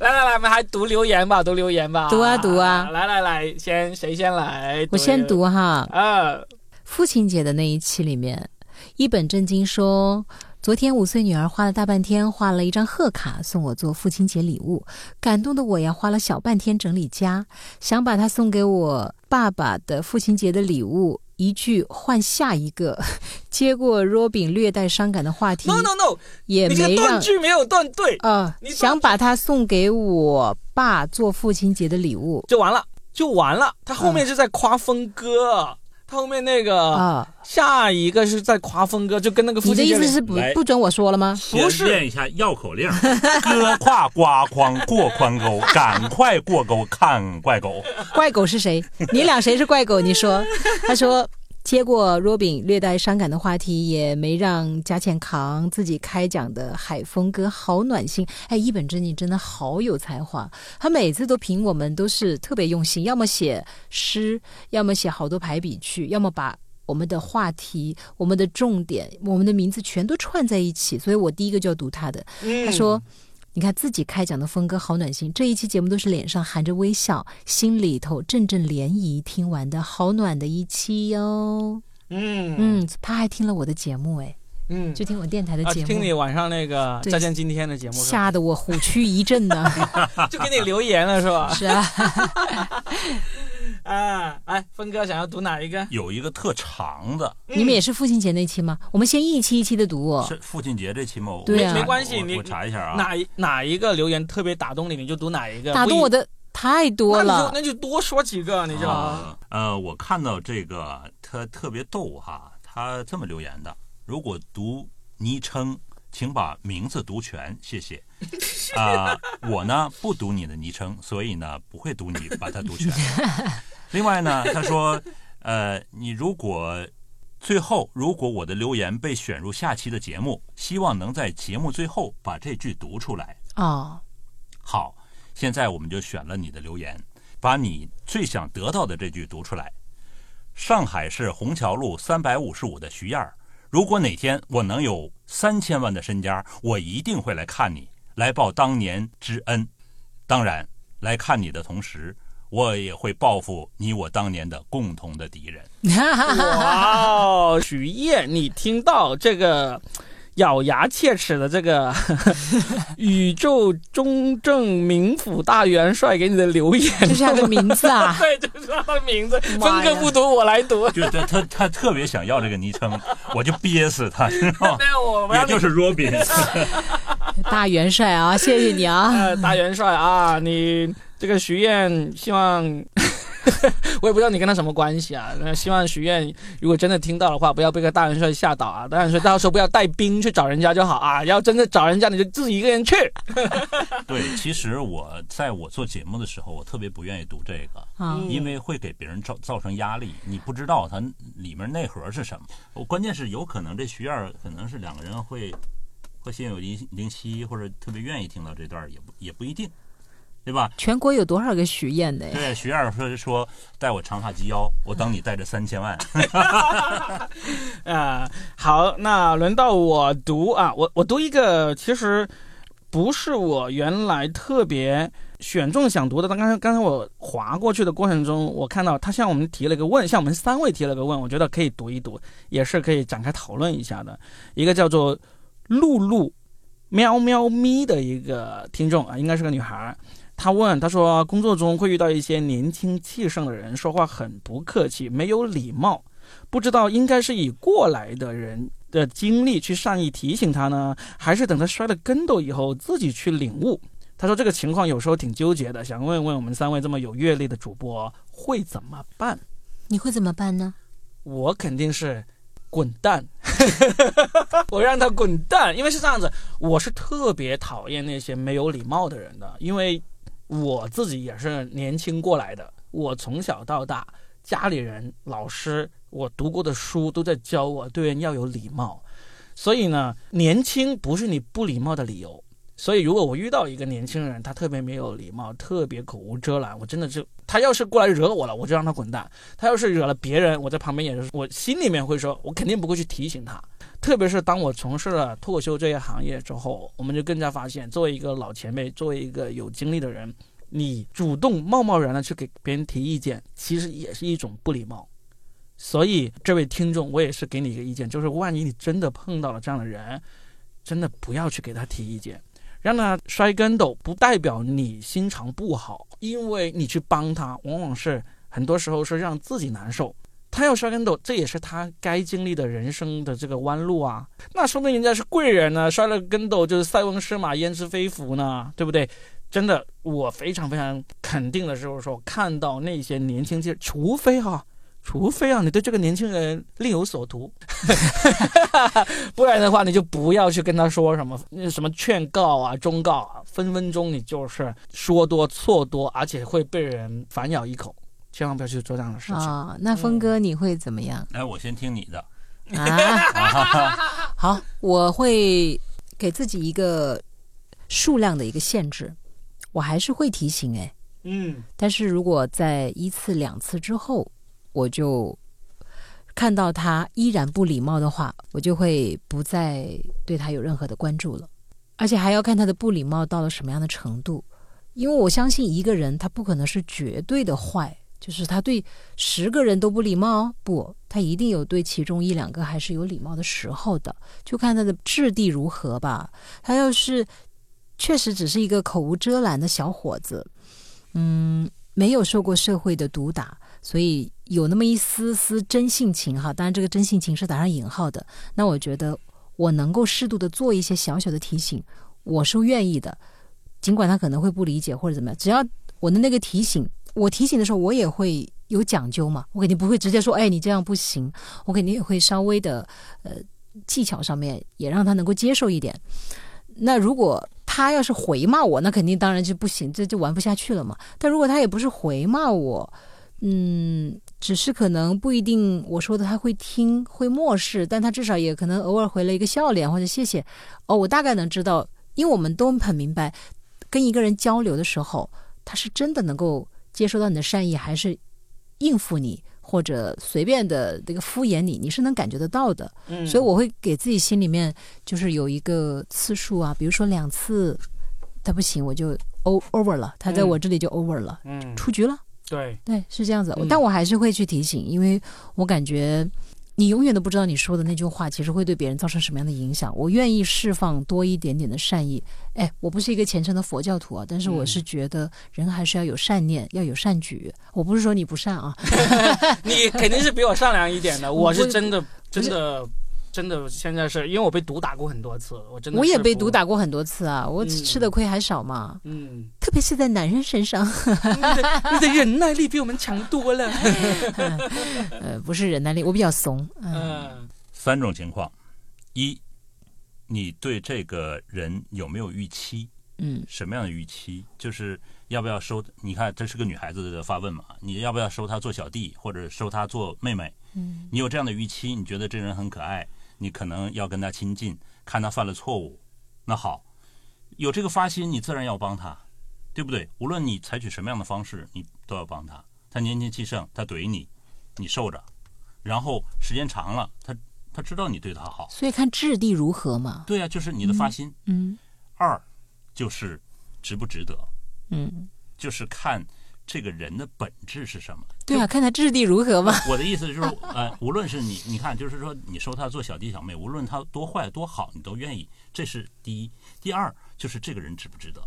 来来来，我们还读留言吧，读留言吧，读啊读啊来来来，先谁先来？我先读哈。啊。父亲节的那一期里面，一本正经说，昨天五岁女儿花了大半天画了一张贺卡送我做父亲节礼物，感动的我呀花了小半天整理家，想把她送给我爸爸的父亲节的礼物一句换下一个，接过 Robin 略带伤感的话题，No no no，也你这个没让断句没有断对，啊、你想把它送给我爸做父亲节的礼物。就完了，就完了。他后面是在夸峰哥，他后面那个、啊。下一个是在夸峰哥，就跟那个父你的意思是不不准我说了吗？不是先练一下绕口令：哥跨瓜筐过宽沟，赶快过沟看怪狗。怪狗是谁？你俩谁是怪狗？你说。他说。接过 Robin 略带伤感的话题，也没让佳倩扛，自己开讲的海峰哥好暖心。哎，一本正经真的好有才华，他每次都评我们都是特别用心，要么写诗，要么写好多排比句，要么把我们的话题、我们的重点、我们的名字全都串在一起。所以我第一个就要读他的。嗯他说：“你看自己开讲的峰哥好暖心，这一期节目都是脸上含着微笑，心里头阵阵涟漪，听完的好暖的一期哟。嗯嗯，他还听了我的节目，哎，嗯，就听我电台的啊，节目，听你晚上那个再见今天的节目，吓得我虎躯一震呢。就给你留言了是吧？是啊，啊，哎，峰哥想要读哪一个？有一个特长的，你们也是父亲节那期吗？我们先一期一期的读哦。是父亲节这期吗？对啊我没关系你我我查一下啊。哪一哪一个留言特别打动你，你就读哪一个。打动我的太多那就了，那就多说几个，你就。啊呃，我看到这个他特别逗哈，他这么留言的：如果读昵称，请把名字读全，谢谢。啊、我呢不读你的昵称，所以呢不会读你把它读全。另外呢，他说，呃，你如果最后如果我的留言被选入下期的节目，希望能在节目最后把这句读出来。哦，好，现在我们就选了你的留言，把你最想得到的这句读出来。上海市虹桥路三百五十五的徐燕儿，如果哪天我能有三千万的身家，我一定会来看你，来报当年之恩。当然，来看你的同时，我也会报复你我当年的共同的敌人。哇哦，许烨，你听到这个咬牙切齿的这个 宇宙中正名府大元帅给你的留言？这是他的名字啊 对，这是他的名字。妈呀峰哥不读，我来读。就他他他特别想要这个昵称，我就憋死他，知道吗？那我们也就是 Robin。大元帅啊，谢谢你啊。呃大元帅啊，你这个许愿希望 我也不知道你跟他什么关系啊。那希望许愿如果真的听到的话，不要被个大元帅吓倒啊！大元帅到时候不要带兵去找人家就好啊，要真的找人家你就自己一个人去。对，其实我在我做节目的时候，我特别不愿意读这个，啊，因为会给别人造造成压力。你不知道它里面内核是什么。我关键是有可能这徐愿可能是两个人会会心有灵灵犀，或者特别愿意听到这段，也不也不一定，对吧？全国有多少个许燕的呀？对，徐燕说说带我长发及腰，我等你带着三千万。啊、好，那轮到我读啊，我我读一个，其实不是我原来特别选中想读的，但刚才刚才我划过去的过程中，我看到他向我们提了个问，向我们三位提了个问，我觉得可以读一读，也是可以展开讨论一下的。一个叫做露露喵喵咪的一个听众啊，应该是个女孩儿。她问，他说工作中会遇到一些年轻气盛的人，说话很不客气，没有礼貌。不知道应该是以过来的人的经历去善意提醒他呢，还是等他摔了跟斗以后自己去领悟？他说这个情况有时候挺纠结的，想问问我们三位这么有阅历的主播会怎么办？你会怎么办呢？我肯定是滚蛋，我让他滚蛋，因为是这样子，我是特别讨厌那些没有礼貌的人的，因为我自己也是年轻过来的，我从小到大，家里人、老师，我读过的书都在教我对人要有礼貌，所以呢，年轻不是你不礼貌的理由。所以，如果我遇到一个年轻人，他特别没有礼貌，特别口无遮拦，我真的就他要是过来惹我了，我就让他滚蛋；他要是惹了别人，我在旁边也是，我心里面会说，我肯定不会去提醒他。特别是当我从事了脱口秀这一行业之后，我们就更加发现，作为一个老前辈，作为一个有经历的人，你主动贸贸然的去给别人提意见，其实也是一种不礼貌。所以，这位听众，我也是给你一个意见，就是万一你真的碰到了这样的人，真的不要去给他提意见。让他摔跟斗，不代表你心肠不好，因为你去帮他，往往是很多时候是让自己难受。他要摔跟斗，这也是他该经历的人生的这个弯路啊。那说明人家是贵人呢，摔了跟斗就是塞翁失马焉知非福呢，对不对？真的，我非常非常肯定的就是说，看到那些年轻气，除非哈、除非啊，你对这个年轻人另有所图，不然的话，你就不要去跟他说什么什么劝告啊、忠告啊，分分钟你就是说多错多，而且会被人反咬一口。千万不要去做这样的事情。啊，那峰哥你会怎么样哎，我先听你的。啊？好，我会给自己一个数量的一个限制，我还是会提醒哎，嗯但是如果在一次两次之后，我就看到他依然不礼貌的话，我就会不再对他有任何的关注了，而且还要看他的不礼貌到了什么样的程度，因为我相信一个人他不可能是绝对的坏，就是他对十个人都不礼貌，不，他一定有对其中一两个还是有礼貌的时候的，就看他的质地如何吧。他要是确实只是一个口无遮拦的小伙子，嗯，没有受过社会的毒打，所以有那么一丝丝真性情哈。当然，这个真性情是打上引号的。那我觉得我能够适度的做一些小小的提醒，我是愿意的。尽管他可能会不理解或者怎么样，只要我的那个提醒，我提醒的时候我也会有讲究嘛，我肯定不会直接说，哎，你这样不行，我肯定也会稍微的呃技巧上面也让他能够接受一点。那如果他要是回骂我，那肯定当然就不行，这就玩不下去了嘛。但如果他也不是回骂我，嗯，只是可能不一定我说的他会听会漠视，但他至少也可能偶尔回了一个笑脸或者谢谢。哦，我大概能知道，因为我们都很明白，跟一个人交流的时候，他是真的能够接收到你的善意，还是应付你或者随便的这个敷衍你，你是能感觉得到的。嗯，所以我会给自己心里面就是有一个次数啊，比如说两次，他不行我就 o over 了，他在我这里就 over 了，嗯，出局了。对，对，是这样子。嗯但我还是会去提醒，因为我感觉你永远都不知道你说的那句话其实会对别人造成什么样的影响。我愿意释放多一点点的善意。哎，我不是一个虔诚的佛教徒啊，但是我嗯是觉得人还是要有善念，要有善举。我不是说你不善啊，你肯定是比我善良一点的，我我是真的真的真的，现在是因为我被毒打过很多次，我真的我也被毒，打过很多次啊，我嗯吃的亏还少嘛。嗯特特别是在男人身上，你的你的忍耐力比我们强多了。呃，不是忍耐力，我比较怂。嗯嗯三种情况：一，你对这个人有没有预期？嗯什么样的预期？就是要不要收？你看，这是个女孩子的发问嘛？你要不要收她做小弟，或者收她做妹妹？嗯你有这样的预期，你觉得这人很可爱，你可能要跟他亲近，看他犯了错误，那好，有这个发心，你自然要帮他，对不对？无论你采取什么样的方式，你都要帮他。他年轻气盛，他怼你，你受着，然后时间长了，他他知道你对他好，所以看质地如何嘛。对呀、就是你的发心。嗯二就是值不值得，嗯，就是看这个人的本质是什么。对啊，看他质地如何嘛。我的意思就是，呃，无论是你，你看，就是说，你收他做小弟小妹，无论他多坏多好，你都愿意，这是第一。第二就是这个人值不值得，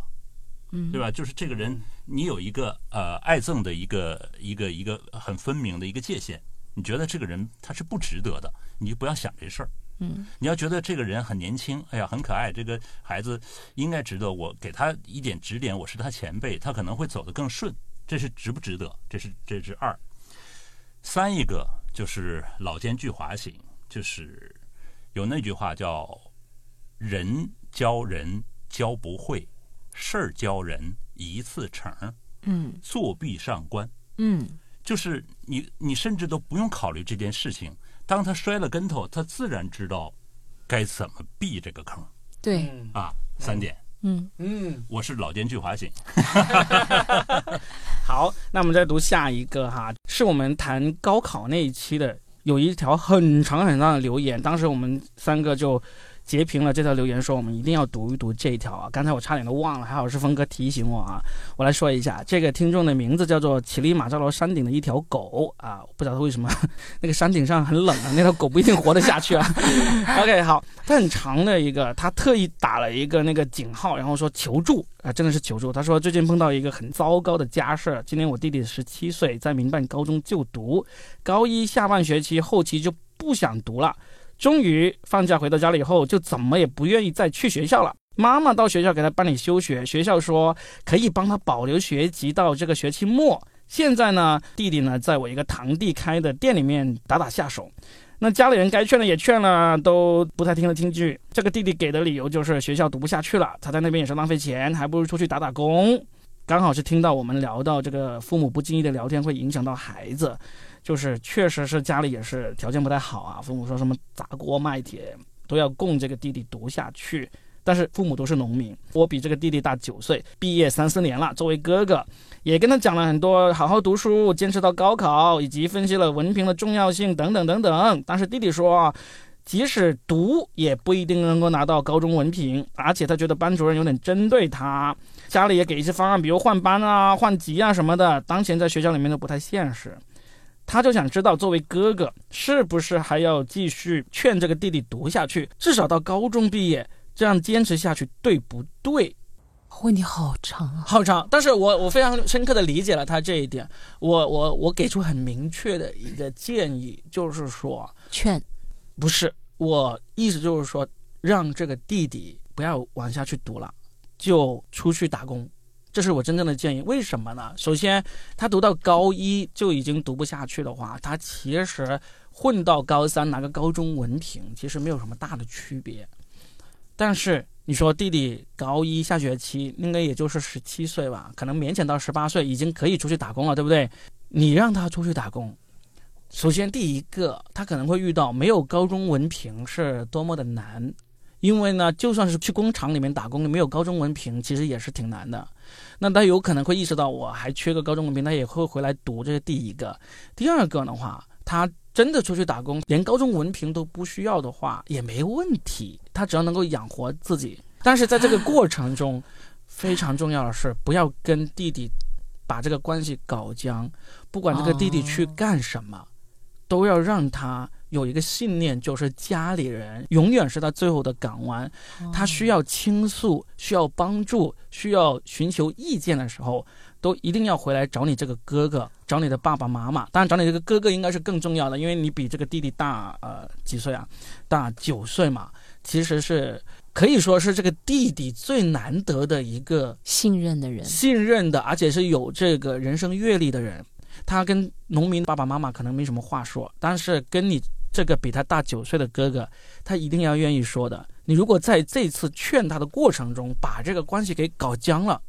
嗯对吧？就是这个人，你有一个呃爱憎的一个一个一个很分明的一个界限。你觉得这个人他是不值得的，你就不要想这事儿。嗯，你要觉得这个人很年轻，哎呀，很可爱，这个孩子应该值得我给他一点指点，我是他前辈，他可能会走得更顺，这是值不值得？这是这是二。三一个就是老奸巨猾型，就是有那句话叫“人教人教不会，事儿教人一次成，嗯作弊上官”。嗯就是你，你甚至都不用考虑这件事情。当他摔了跟头，他自然知道该怎么避这个坑对，嗯啊。三点，嗯嗯，我是老奸巨猾型。好，那我们再读下一个哈，是我们谈高考那一期的，有一条很长很长的留言，当时我们三个就截屏了这条留言，说我们一定要读一读这一条啊。刚才我差点都忘了，还好是峰哥提醒我啊。我来说一下，这个听众的名字叫做乞力马扎罗山顶的一条狗啊，不知道他为什么 那个山顶上很冷啊，那条狗不一定活得下去啊。OK，好，他很长的一个，他特意打了一个那个井号，然后说求助啊，真的是求助。他说最近碰到一个很糟糕的家事，今年我弟弟十七岁，在民办高中就读，高一下半学期后期就不想读了。终于放假回到家里以后，就怎么也不愿意再去学校了。妈妈到学校给他办理休学，学校说可以帮他保留学籍到这个学期末。现在呢，弟弟呢在我一个堂弟开的店里面打打下手。那家里人该劝的也劝了，都不太听得进去。这个弟弟给的理由就是学校读不下去了，他在那边也是浪费钱，还不如出去打打工。刚好是听到我们聊到这个父母不经意的聊天会影响到孩子，就是确实是家里也是条件不太好啊，父母说什么砸锅卖铁都要供这个弟弟读下去。但是父母都是农民，我比这个弟弟大九岁，毕业三四年了。作为哥哥，也跟他讲了很多好好读书、坚持到高考，以及分析了文凭的重要性等等等等。但是弟弟说，即使读也不一定能够拿到高中文凭，而且他觉得班主任有点针对他，家里也给一些方案，比如换班啊、换级啊什么的，当前在学校里面都不太现实。他就想知道，作为哥哥，是不是还要继续劝这个弟弟读下去，至少到高中毕业，这样坚持下去，对不对？问题好长啊。好长，但是我我非常深刻的理解了他这一点，我我我给出很明确的一个建议，就是说，劝，不是我意思就是说，让这个弟弟不要往下去读了，就出去打工，这是我真正的建议。为什么呢？首先，他读到高一就已经读不下去的话，他其实混到高三拿个高中文凭，其实没有什么大的区别。但是你说弟弟高一下学期应该也就是十七岁吧，可能勉强到十八岁，已经可以出去打工了，对不对？你让他出去打工，首先第一个他可能会遇到没有高中文凭是多么的难，因为呢，就算是去工厂里面打工，没有高中文凭其实也是挺难的。那他有可能会意识到我还缺个高中文凭，他也会回来读，这是第一个。第二个的话，他真的出去打工，连高中文凭都不需要的话，也没问题，他只要能够养活自己。但是在这个过程中，非常重要的是不要跟弟弟把这个关系搞僵，不管这个弟弟去干什么，都要让他有一个信念，就是家里人永远是他最后的港湾。他需要倾诉、需要帮助、需要寻求意见的时候，都一定要回来找你这个哥哥，找你的爸爸妈妈。当然，找你这个哥哥应该是更重要的，因为你比这个弟弟大呃几岁啊？大九岁嘛，其实是可以说是这个弟弟最难得的一个信任的人，信任的，而且是有这个人生阅历的人。他跟农民爸爸妈妈可能没什么话说，但是跟你这个比他大九岁的哥哥，他一定要愿意说的。你如果在这次劝他的过程中把这个关系给搞僵了，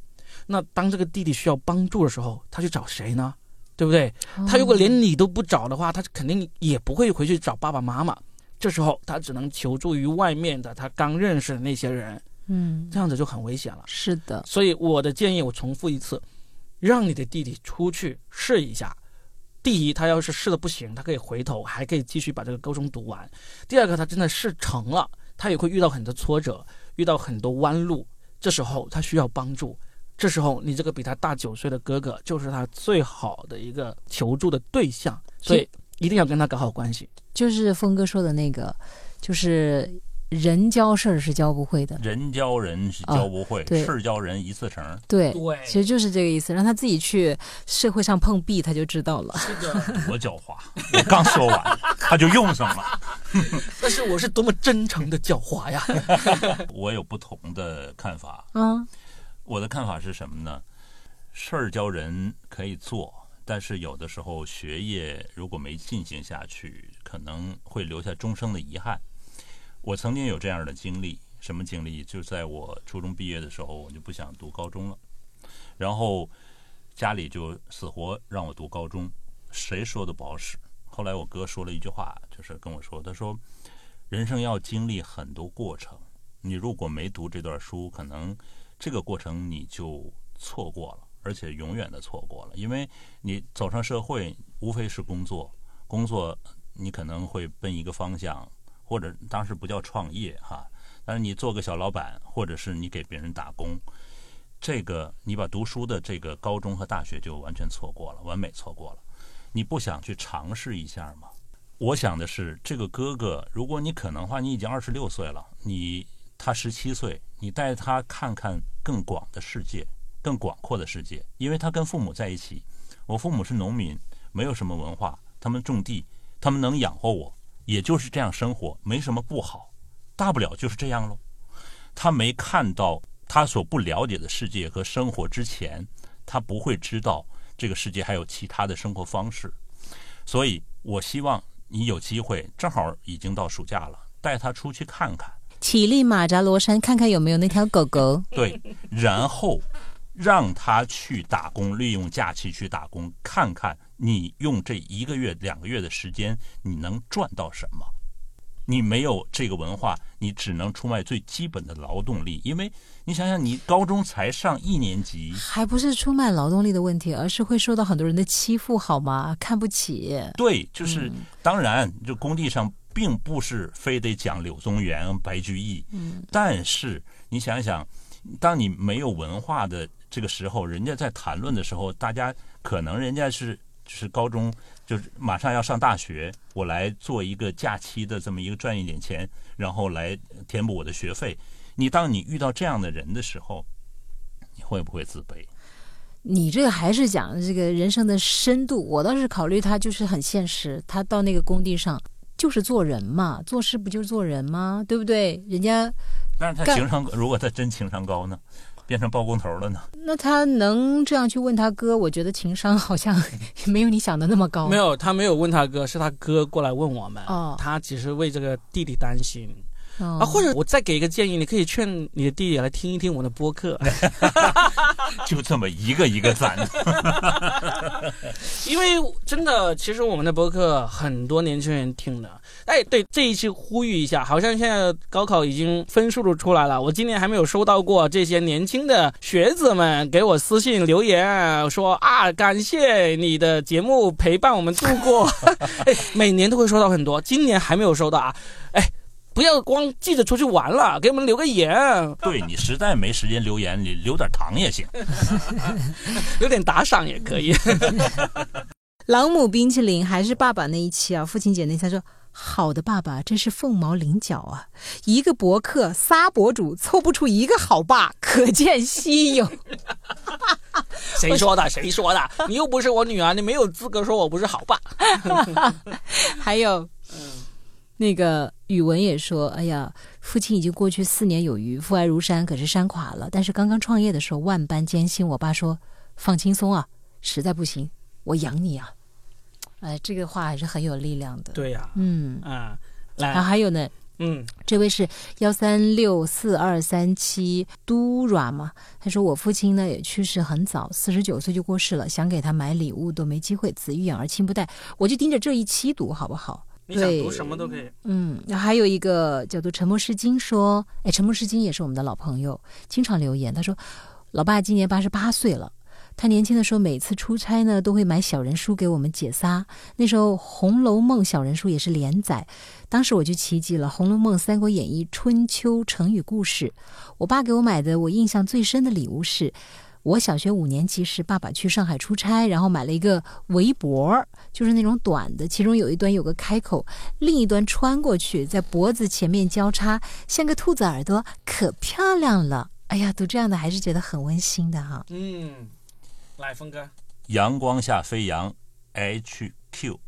那当这个弟弟需要帮助的时候，他去找谁呢？对不对？他如果连你都不找的话，他肯定也不会回去找爸爸妈妈。这时候他只能求助于外面的他刚认识的那些人，嗯，这样子就很危险了。是的，所以我的建议，我重复一次，让你的弟弟出去试一下。第一，他要是试的不行，他可以回头，还可以继续把这个高中读完。第二个，他真的试成了，他也会遇到很多挫折，遇到很多弯路，这时候他需要帮助。这时候，你这个比他大九岁的哥哥就是他最好的一个求助的对象，所以一定要跟他搞好关系。就是峰哥说的那个，就是人教事儿是教不会的，人教人是教不会，事儿教人一次成。对，对其实就是这个意思，让他自己去社会上碰壁，他就知道了。是的，多狡猾！我刚说完，他就用上了。但是我是多么真诚的狡猾呀！我有不同的看法。嗯，我的看法是什么呢？事儿教人可以做，但是有的时候学业如果没进行下去，可能会留下终生的遗憾。我曾经有这样的经历，什么经历？就在我初中毕业的时候，我就不想读高中了，然后家里就死活让我读高中，谁说的不好使。后来我哥说了一句话，就是跟我说，他说人生要经历很多过程，你如果没读这段书，可能这个过程你就错过了，而且永远的错过了，因为你走上社会，无非是工作，工作你可能会奔一个方向，或者当时不叫创业哈，但是你做个小老板，或者是你给别人打工，这个你把读书的这个高中和大学就完全错过了，完美错过了。你不想去尝试一下吗？我想的是，这个哥哥，如果你可能的话，你已经二十六岁了，你他十七岁，你带他看看更广的世界，更广阔的世界。因为他跟父母在一起，我父母是农民，没有什么文化，他们种地，他们能养活我，也就是这样生活，没什么不好，大不了就是这样喽。他没看到他所不了解的世界和生活之前，他不会知道这个世界还有其他的生活方式。所以我希望你有机会，正好已经到暑假了，带他出去看看，乞力马扎罗山看看有没有那条狗狗。对，然后让他去打工，利用假期去打工，看看你用这一个月、两个月的时间，你能赚到什么。你没有这个文化，你只能出卖最基本的劳动力，因为你想想，你高中才上一年级，还不是出卖劳动力的问题，而是会受到很多人的欺负，好吗？看不起。对，就是、当然，就工地上并不是非得讲柳宗元、白居易，嗯，但是你想想，当你没有文化的这个时候，人家在谈论的时候，大家可能人家是就是高中就是马上要上大学，我来做一个假期的这么一个赚一点钱，然后来填补我的学费。你当你遇到这样的人的时候，你会不会自卑？你这个还是讲这个人生的深度，我倒是考虑他就是很现实，他到那个工地上就是做人嘛，做事不就是做人吗？对不对？人家但是他情商，如果他真情商高呢，变成包工头了呢？那他能这样去问他哥，我觉得情商好像 没有你想的那么高。没有，他没有问他哥，是他哥过来问我们。哦他只是为这个弟弟担心、哦啊，或者我再给一个建议，你可以劝你的弟弟来听一听我的播客，就这么一个一个赞。因为真的，其实我们的播客很多年轻人听的。哎，对，这一期呼吁一下，好像现在高考已经分数都出来了，我今年还没有收到过这些年轻的学子们给我私信留言说啊，感谢你的节目陪伴我们度过。哎，每年都会收到很多，今年还没有收到啊。哎，不要光记着出去玩了，给我们留个言，对你实在没时间留言，你留点糖也行。留点打赏也可以。朗姆冰淇淋还是爸爸那一期啊，父亲节那期他说。好的爸爸真是凤毛麟角啊！一个博客仨博主凑不出一个好爸，可见稀有。谁说的？谁说的？你又不是我女儿，你没有资格说我不是好爸。还有，那个语文也说：“哎呀，父亲已经过去四年有余，父爱如山，可是山垮了。但是刚刚创业的时候万般艰辛。”我爸说：“放轻松啊，实在不行我养你啊。”哎，这个话还是很有力量的。，对呀、嗯，啊，然后，还有呢，嗯这位是幺三六四二三七都 ra 嘛？他说我父亲呢也去世很早，四十九岁就过世了，想给他买礼物都没机会，子欲养而亲不待。我就盯着这一期读好不好？对你想读什么都可以。嗯，那还有一个叫做沉默是金说，哎，沉默是金也是我们的老朋友，经常留言。他说，老爸今年八十八岁了。他年轻的时候，每次出差呢，都会买小人书给我们解撒。那时候《红楼梦》小人书也是连载，当时我就奇迹了，《红楼梦》《三国演义》《春秋》成语故事。我爸给我买的，我印象最深的礼物是，我小学五年级时，爸爸去上海出差，然后买了一个围脖，就是那种短的，其中有一端有个开口，另一端穿过去，在脖子前面交叉，像个兔子耳朵，可漂亮了。哎呀，读这样的还是觉得很温馨的哈。嗯，来，峰哥，阳光下飞扬 HQ，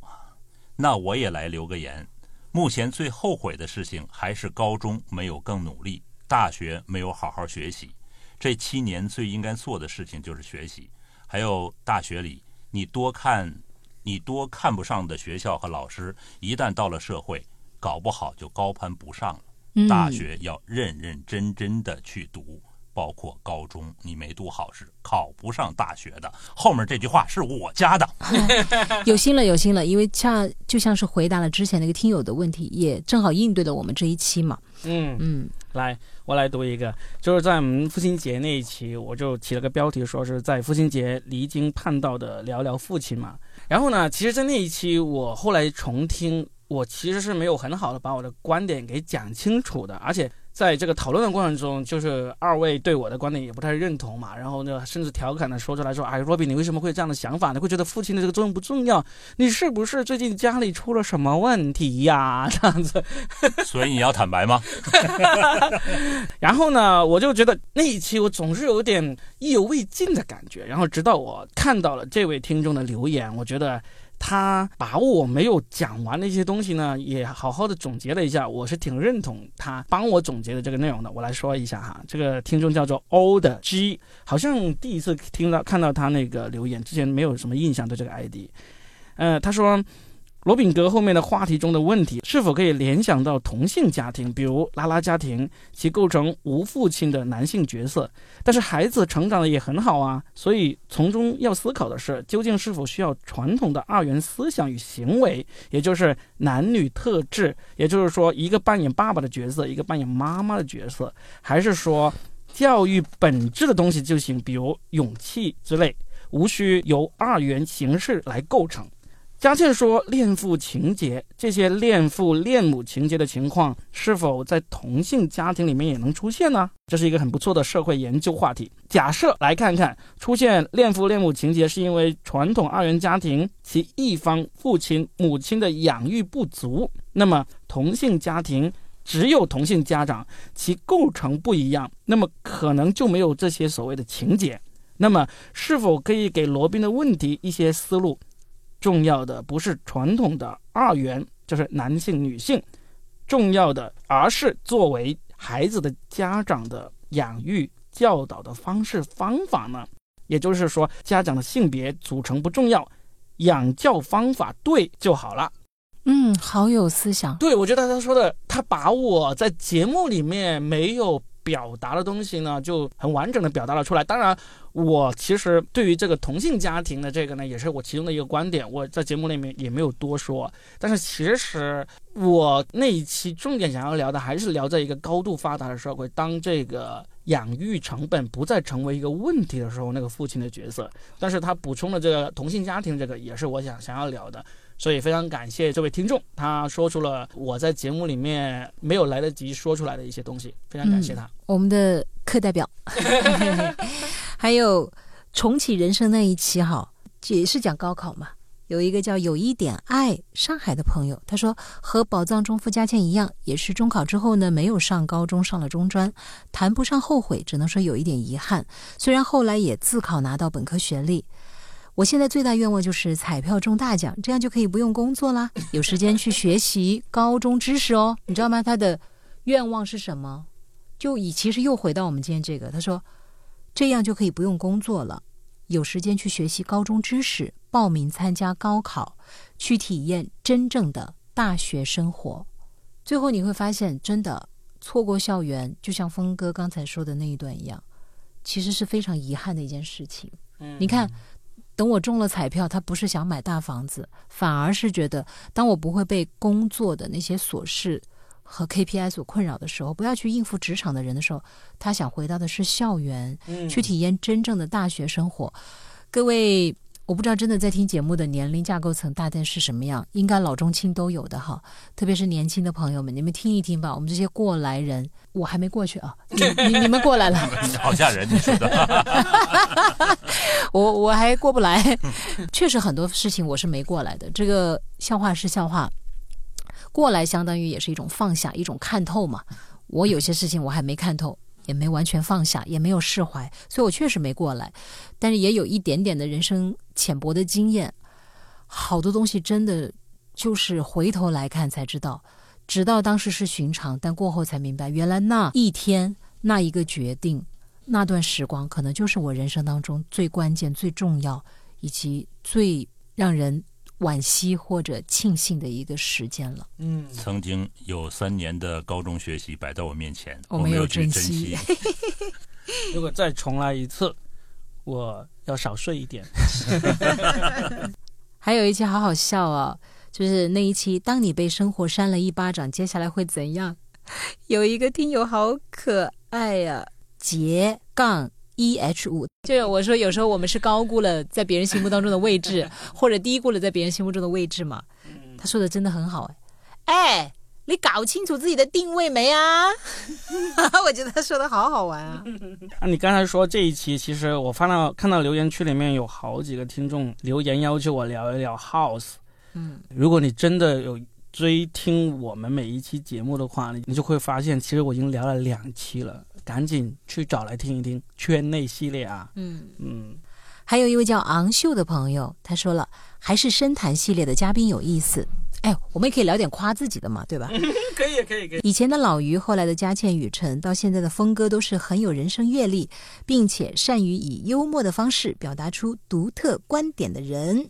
那我也来留个言。目前最后悔的事情还是高中没有更努力，大学没有好好学习。这七年最应该做的事情就是学习。还有大学里，你多看，你多看不上的学校和老师，一旦到了社会，搞不好就高攀不上了。嗯大学要认认真真的去读，包括高中，你没读好是考不上大学的。后面这句话是我加的。有心了，有心了，因为恰就像是回答了之前那个听友的问题，也正好应对了我们这一期嘛。嗯，嗯来，我来读一个，就是在我们父亲节那一期，我就起了个标题，说是在父亲节离经叛道的聊聊父亲嘛。然后呢，其实，在那一期我后来重听，我其实是没有很好的把我的观点给讲清楚的，而且在这个讨论的过程中，就是二位对我的观点也不太认同嘛，然后呢，甚至调侃的说出来说，哎，若比，你为什么会有这样的想法？你会觉得父亲的这个作用不重要？你是不是最近家里出了什么问题呀？这样子。所以你要坦白吗？然后呢，我就觉得那一期我总是有点意犹未尽的感觉。然后直到我看到了这位听众的留言，我觉得他把我没有讲完的一些东西呢，也好好的总结了一下，我是挺认同他帮我总结的这个内容的。我来说一下哈，这个听众叫做 O 的 G，好像第一次听到看到他那个留言，之前没有什么印象对这个 ID。呃，他说。罗炳格后面的话题中的问题，是否可以联想到同性家庭，比如拉拉家庭，其构成无父亲的男性角色？但是孩子成长的也很好啊，所以从中要思考的是，究竟是否需要传统的二元思想与行为，也就是男女特质，也就是说，一个扮演爸爸的角色，一个扮演妈妈的角色，还是说教育本质的东西就行，比如勇气之类，无需由二元形式来构成？佳倩说：“恋父情节，这些恋父恋母情节的情况，是否在同性家庭里面也能出现呢？这是一个很不错的社会研究话题。假设来看看，出现恋父恋母情节，是因为传统二元家庭其一方父亲母亲的养育不足，那么同性家庭只有同性家长，其构成不一样，那么可能就没有这些所谓的情节。那么，是否可以给罗宾的问题一些思路？”重要的不是传统的二元，就是男性女性，重要的而是作为孩子的家长的养育教导的方式方法呢？也就是说，家长的性别组成不重要，养教方法对就好了。嗯，好有思想。对，我觉得他说的，他把我在节目里面没有表达的东西呢，就很完整的表达了出来。当然，我其实对于这个同性家庭的这个呢，也是我其中的一个观点，我在节目里面也没有多说。但是其实我那一期重点想要聊的，还是聊在一个高度发达的社会，当这个养育成本不再成为一个问题的时候，那个父亲的角色。但是他补充的这个同性家庭这个，也是我想想要聊的。所以非常感谢这位听众，他说出了我在节目里面没有来得及说出来的一些东西，非常感谢他。我们的课代表，还有重启人生那一期哈，也是讲高考嘛。有一个叫有一点爱上海的朋友，他说和宝藏中付佳倩一样，也是中考之后呢没有上高中，上了中专，谈不上后悔，只能说有一点遗憾。虽然后来也自考拿到本科学历。我现在最大愿望就是彩票中大奖，这样就可以不用工作啦，有时间去学习高中知识哦。你知道吗？他的愿望是什么？就以其实又回到我们今天这个，他说这样就可以不用工作了，有时间去学习高中知识，报名参加高考，去体验真正的大学生活。最后你会发现，真的错过校园，就像峰哥刚才说的那一段一样，其实是非常遗憾的一件事情。嗯你看，等我中了彩票，他不是想买大房子，反而是觉得，当我不会被工作的那些琐事和 KPI 所困扰的时候，不要去应付职场的人的时候，他想回到的是校园，嗯去体验真正的大学生活。各位，我不知道真的在听节目的年龄架构层大概是什么样，应该老中青都有的哈。特别是年轻的朋友们，你们听一听吧。我们这些过来人，我还没过去啊，你你你们过来了。好吓人，你说的。我我还过不来，确实很多事情我是没过来的。这个笑话是笑话，过来相当于也是一种放下，一种看透嘛。我有些事情我还没看透，也没完全放下，也没有释怀，所以我确实没过来。但是也有一点点的人生浅薄的经验，好多东西真的就是回头来看才知道，直到当时是寻常，但过后才明白，原来那一天那一个决定。那段时光可能就是我人生当中最关键、最重要，以及最让人惋惜或者庆幸的一个时间了。嗯，曾经有三年的高中学习摆在我面前，我我没有珍惜。如果再重来一次，我要少睡一点。还有一期好好笑啊，就是那一期，当你被生活扇了一巴掌，接下来会怎样？有一个听友好可爱呀、杰杠 E H 五，就是我说有时候我们是高估了在别人心目当中的位置，或者低估了在别人心目中的位置嘛。他说的真的很好哎，哎，你搞清楚自己的定位没啊？我觉得他说的好好玩啊。啊，你刚才说这一期，其实我翻到看到留言区里面有好几个听众留言要求我聊一聊 House。嗯，如果你真的有追听我们每一期节目的话，你你就会发现，其实我已经聊了两期了，赶紧去找来听一听圈内系列啊。嗯。嗯，还有一位叫昂秀的朋友，他说了，还是深谈系列的嘉宾有意思。哎，我们也可以聊点夸自己的嘛，对吧？可以，可以，可以。以前的老于，后来的佳倩、雨辰，到现在的峰哥，都是很有人生阅历，并且善于以幽默的方式表达出独特观点的人。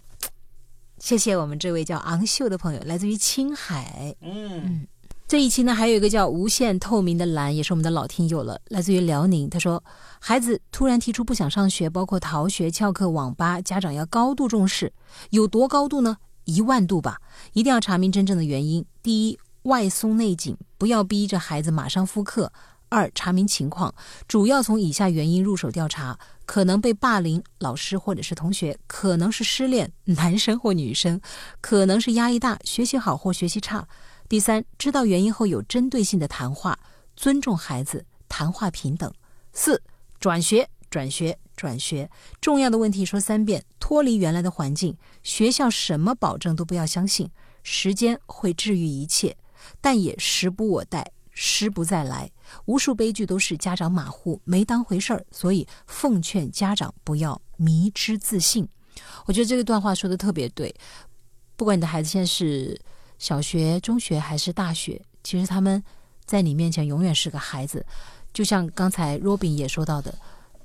谢谢我们这位叫昂秀的朋友，来自于青海。嗯这一期呢，还有一个叫无限透明的蓝，也是我们的老听友了，来自于辽宁。他说，孩子突然提出不想上学，包括逃学、翘课、网吧，家长要高度重视，有多高度呢？一万度吧，一定要查明真正的原因。第一，外松内紧，不要逼着孩子马上复课。二，查明情况，主要从以下原因入手调查：可能被霸凌，老师或者是同学；可能是失恋，男生或女生；可能是压力大，学习好或学习差。第三，知道原因后有针对性的谈话，尊重孩子，谈话平等。四，转学，转学，转学，重要的问题说三遍，脱离原来的环境，学校什么保证都不要相信，时间会治愈一切，但也时不我待，时不再来。无数悲剧都是家长马虎，没当回事儿，所以奉劝家长不要迷之自信。我觉得这个段话说的特别对，不管你的孩子现在是小学、中学还是大学，其实他们在你面前永远是个孩子。就像刚才 Robin 也说到的，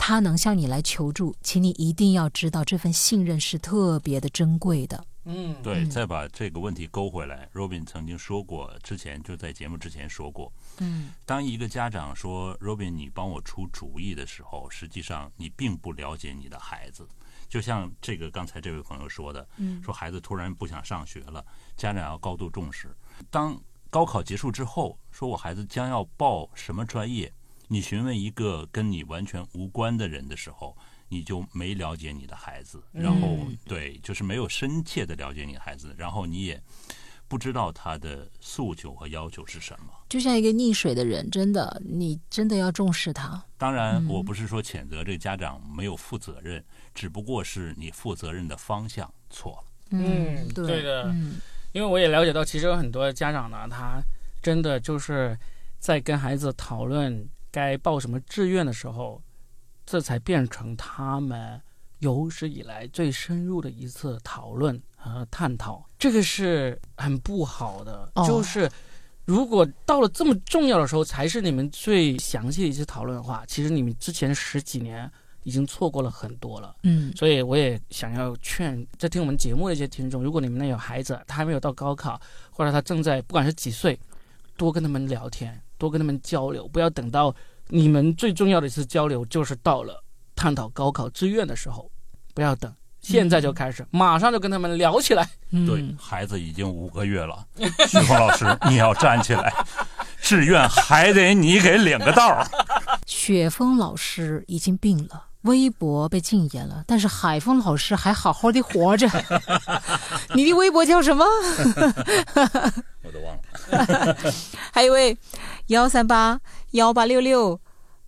他能向你来求助，请你一定要知道这份信任是特别的珍贵的。嗯，对，再把这个问题勾回来，Robin 曾经说过，之前就在节目之前说过，嗯当一个家长说 Robin 你帮我出主意的时候，实际上你并不了解你的孩子。就像这个刚才这位朋友说的，嗯说孩子突然不想上学了，家长要高度重视。当高考结束之后，说我孩子将要报什么专业，你询问一个跟你完全无关的人的时候，你就没了解你的孩子，然后、嗯对，就是没有深切的了解你的孩子，然后你也不知道他的诉求和要求是什么。就像一个溺水的人，真的，你真的要重视他。当然，嗯我不是说谴责这个家长没有负责任，只不过是你负责任的方向错了。嗯对对的嗯因为我也了解到，其实有很多家长呢，他真的就是在跟孩子讨论该报什么志愿的时候，这才变成他们有史以来最深入的一次讨论和探讨，这个是很不好的。哦就是如果到了这么重要的时候才是你们最详细的一次讨论的话，其实你们之前十几年已经错过了很多了。嗯所以我也想要劝在听我们节目的一些听众，如果你们那有孩子，他还没有到高考，或者他正在不管是几岁，多跟他们聊天，多跟他们交流，不要等到你们最重要的一次交流就是到了探讨高考志愿的时候，不要等，现在就开始，马上就跟他们聊起来。嗯，对，孩子已经五个月了，徐峰老师，你要站起来，志愿还得你给领个道儿。雪峰老师已经病了。微博被禁言了，但是海峰老师还好好的活着。你的微博叫什么？我都忘了。还有一位幺三八幺八六六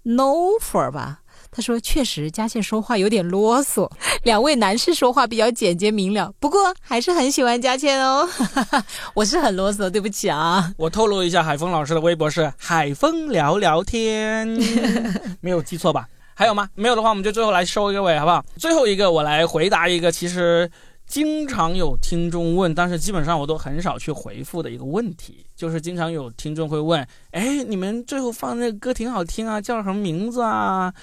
no for 吧，他说确实佳倩说话有点啰嗦，两位男士说话比较简洁明了，不过还是很喜欢佳倩哦。我是很啰嗦，对不起啊。我透露一下，海峰老师的微博是海峰聊聊天，没有记错吧？还有吗？没有的话，我们就最后来收一个尾，好不好？最后一个，我来回答一个，其实经常有听众问，但是基本上我都很少去回复的一个问题，就是经常有听众会问：哎，你们最后放那个歌挺好听啊，叫什么名字啊？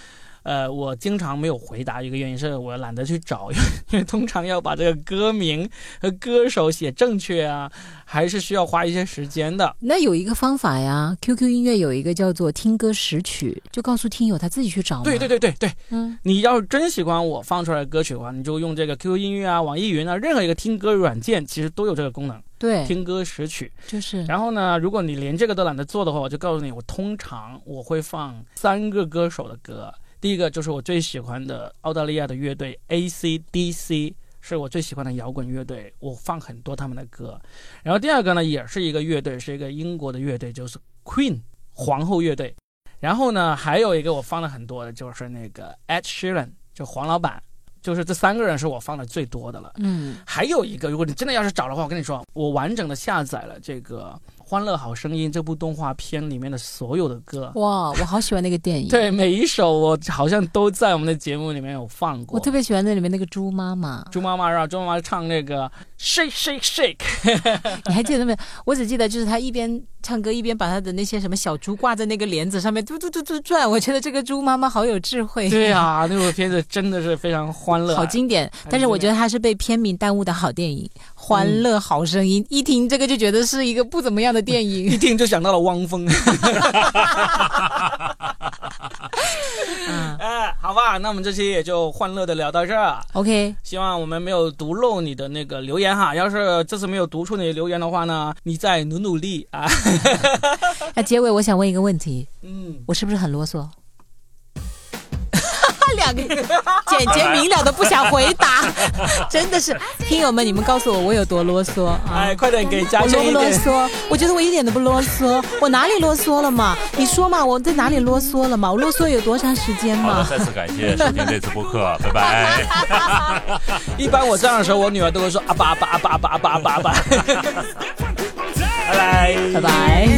呃，我经常没有回答，一个原因是我懒得去找，因 为因为通常要把这个歌名和歌手写正确啊，还是需要花一些时间的。那有一个方法呀，QQ 音乐有一个叫做听歌识曲，就告诉听友他自己去找。对对对对对，嗯，你要是真喜欢我放出来的歌曲的话，你就用这个 QQ 音乐啊、网易云啊，任何一个听歌软件其实都有这个功能，对，听歌识曲。就是然后呢，如果你连这个都懒得做的话，我就告诉你，我通常我会放三个歌手的歌。第一个就是我最喜欢的澳大利亚的乐队 AC/DC，是我最喜欢的摇滚乐队，我放很多他们的歌。然后第二个呢，也是一个乐队，是一个英国的乐队，就是 Queen 皇后乐队。然后呢，还有一个我放了很多的，就是那个 Ed Sheeran，就黄老板。就是这三个人是我放的最多的了。嗯还有一个，如果你真的要是找的话，我跟你说，我完整的下载了这个《欢乐好声音》这部动画片里面的所有的歌。哇，我好喜欢那个电影。，对，每一首我好像都在我们的节目里面有放过。我特别喜欢那里面那个猪妈妈。猪妈妈让猪妈妈唱那个 shake shake shake，你还记得没有？我只记得就是他一边唱歌一边把他的那些什么小猪挂在那个帘子上面嘟嘟嘟嘟转。我觉得这个猪妈妈好有智慧。对啊，那部片子真的是非常欢乐，好经典，但是我觉得它是被片名耽误的好电影，《欢乐好声音》。一听这个就觉得是一个不怎么样的电影 一。听就想到了汪峰。嗯 哎，好吧，那我们这期也就欢乐的聊到这儿。，OK，希望我们没有读漏你的那个留言哈。要是这次没有读出你的留言的话呢，你再努努力啊。那结尾我想问一个问题，嗯，我是不是很啰嗦？两个 简洁明了的不想回答，真的是听友们，你们告诉我我有多啰嗦啊！哎，快点给佳我啰。嗦？我觉得我一点都不啰嗦，我哪里啰嗦了嘛？你说嘛，我在哪里啰嗦了嘛？我啰嗦有多长时間好的，嘛？再次感谢收听这次播客，拜拜。一般我这样的时候，我女儿都会说阿爸阿爸阿爸阿爸阿爸阿爸阿爸。拜拜。拜拜。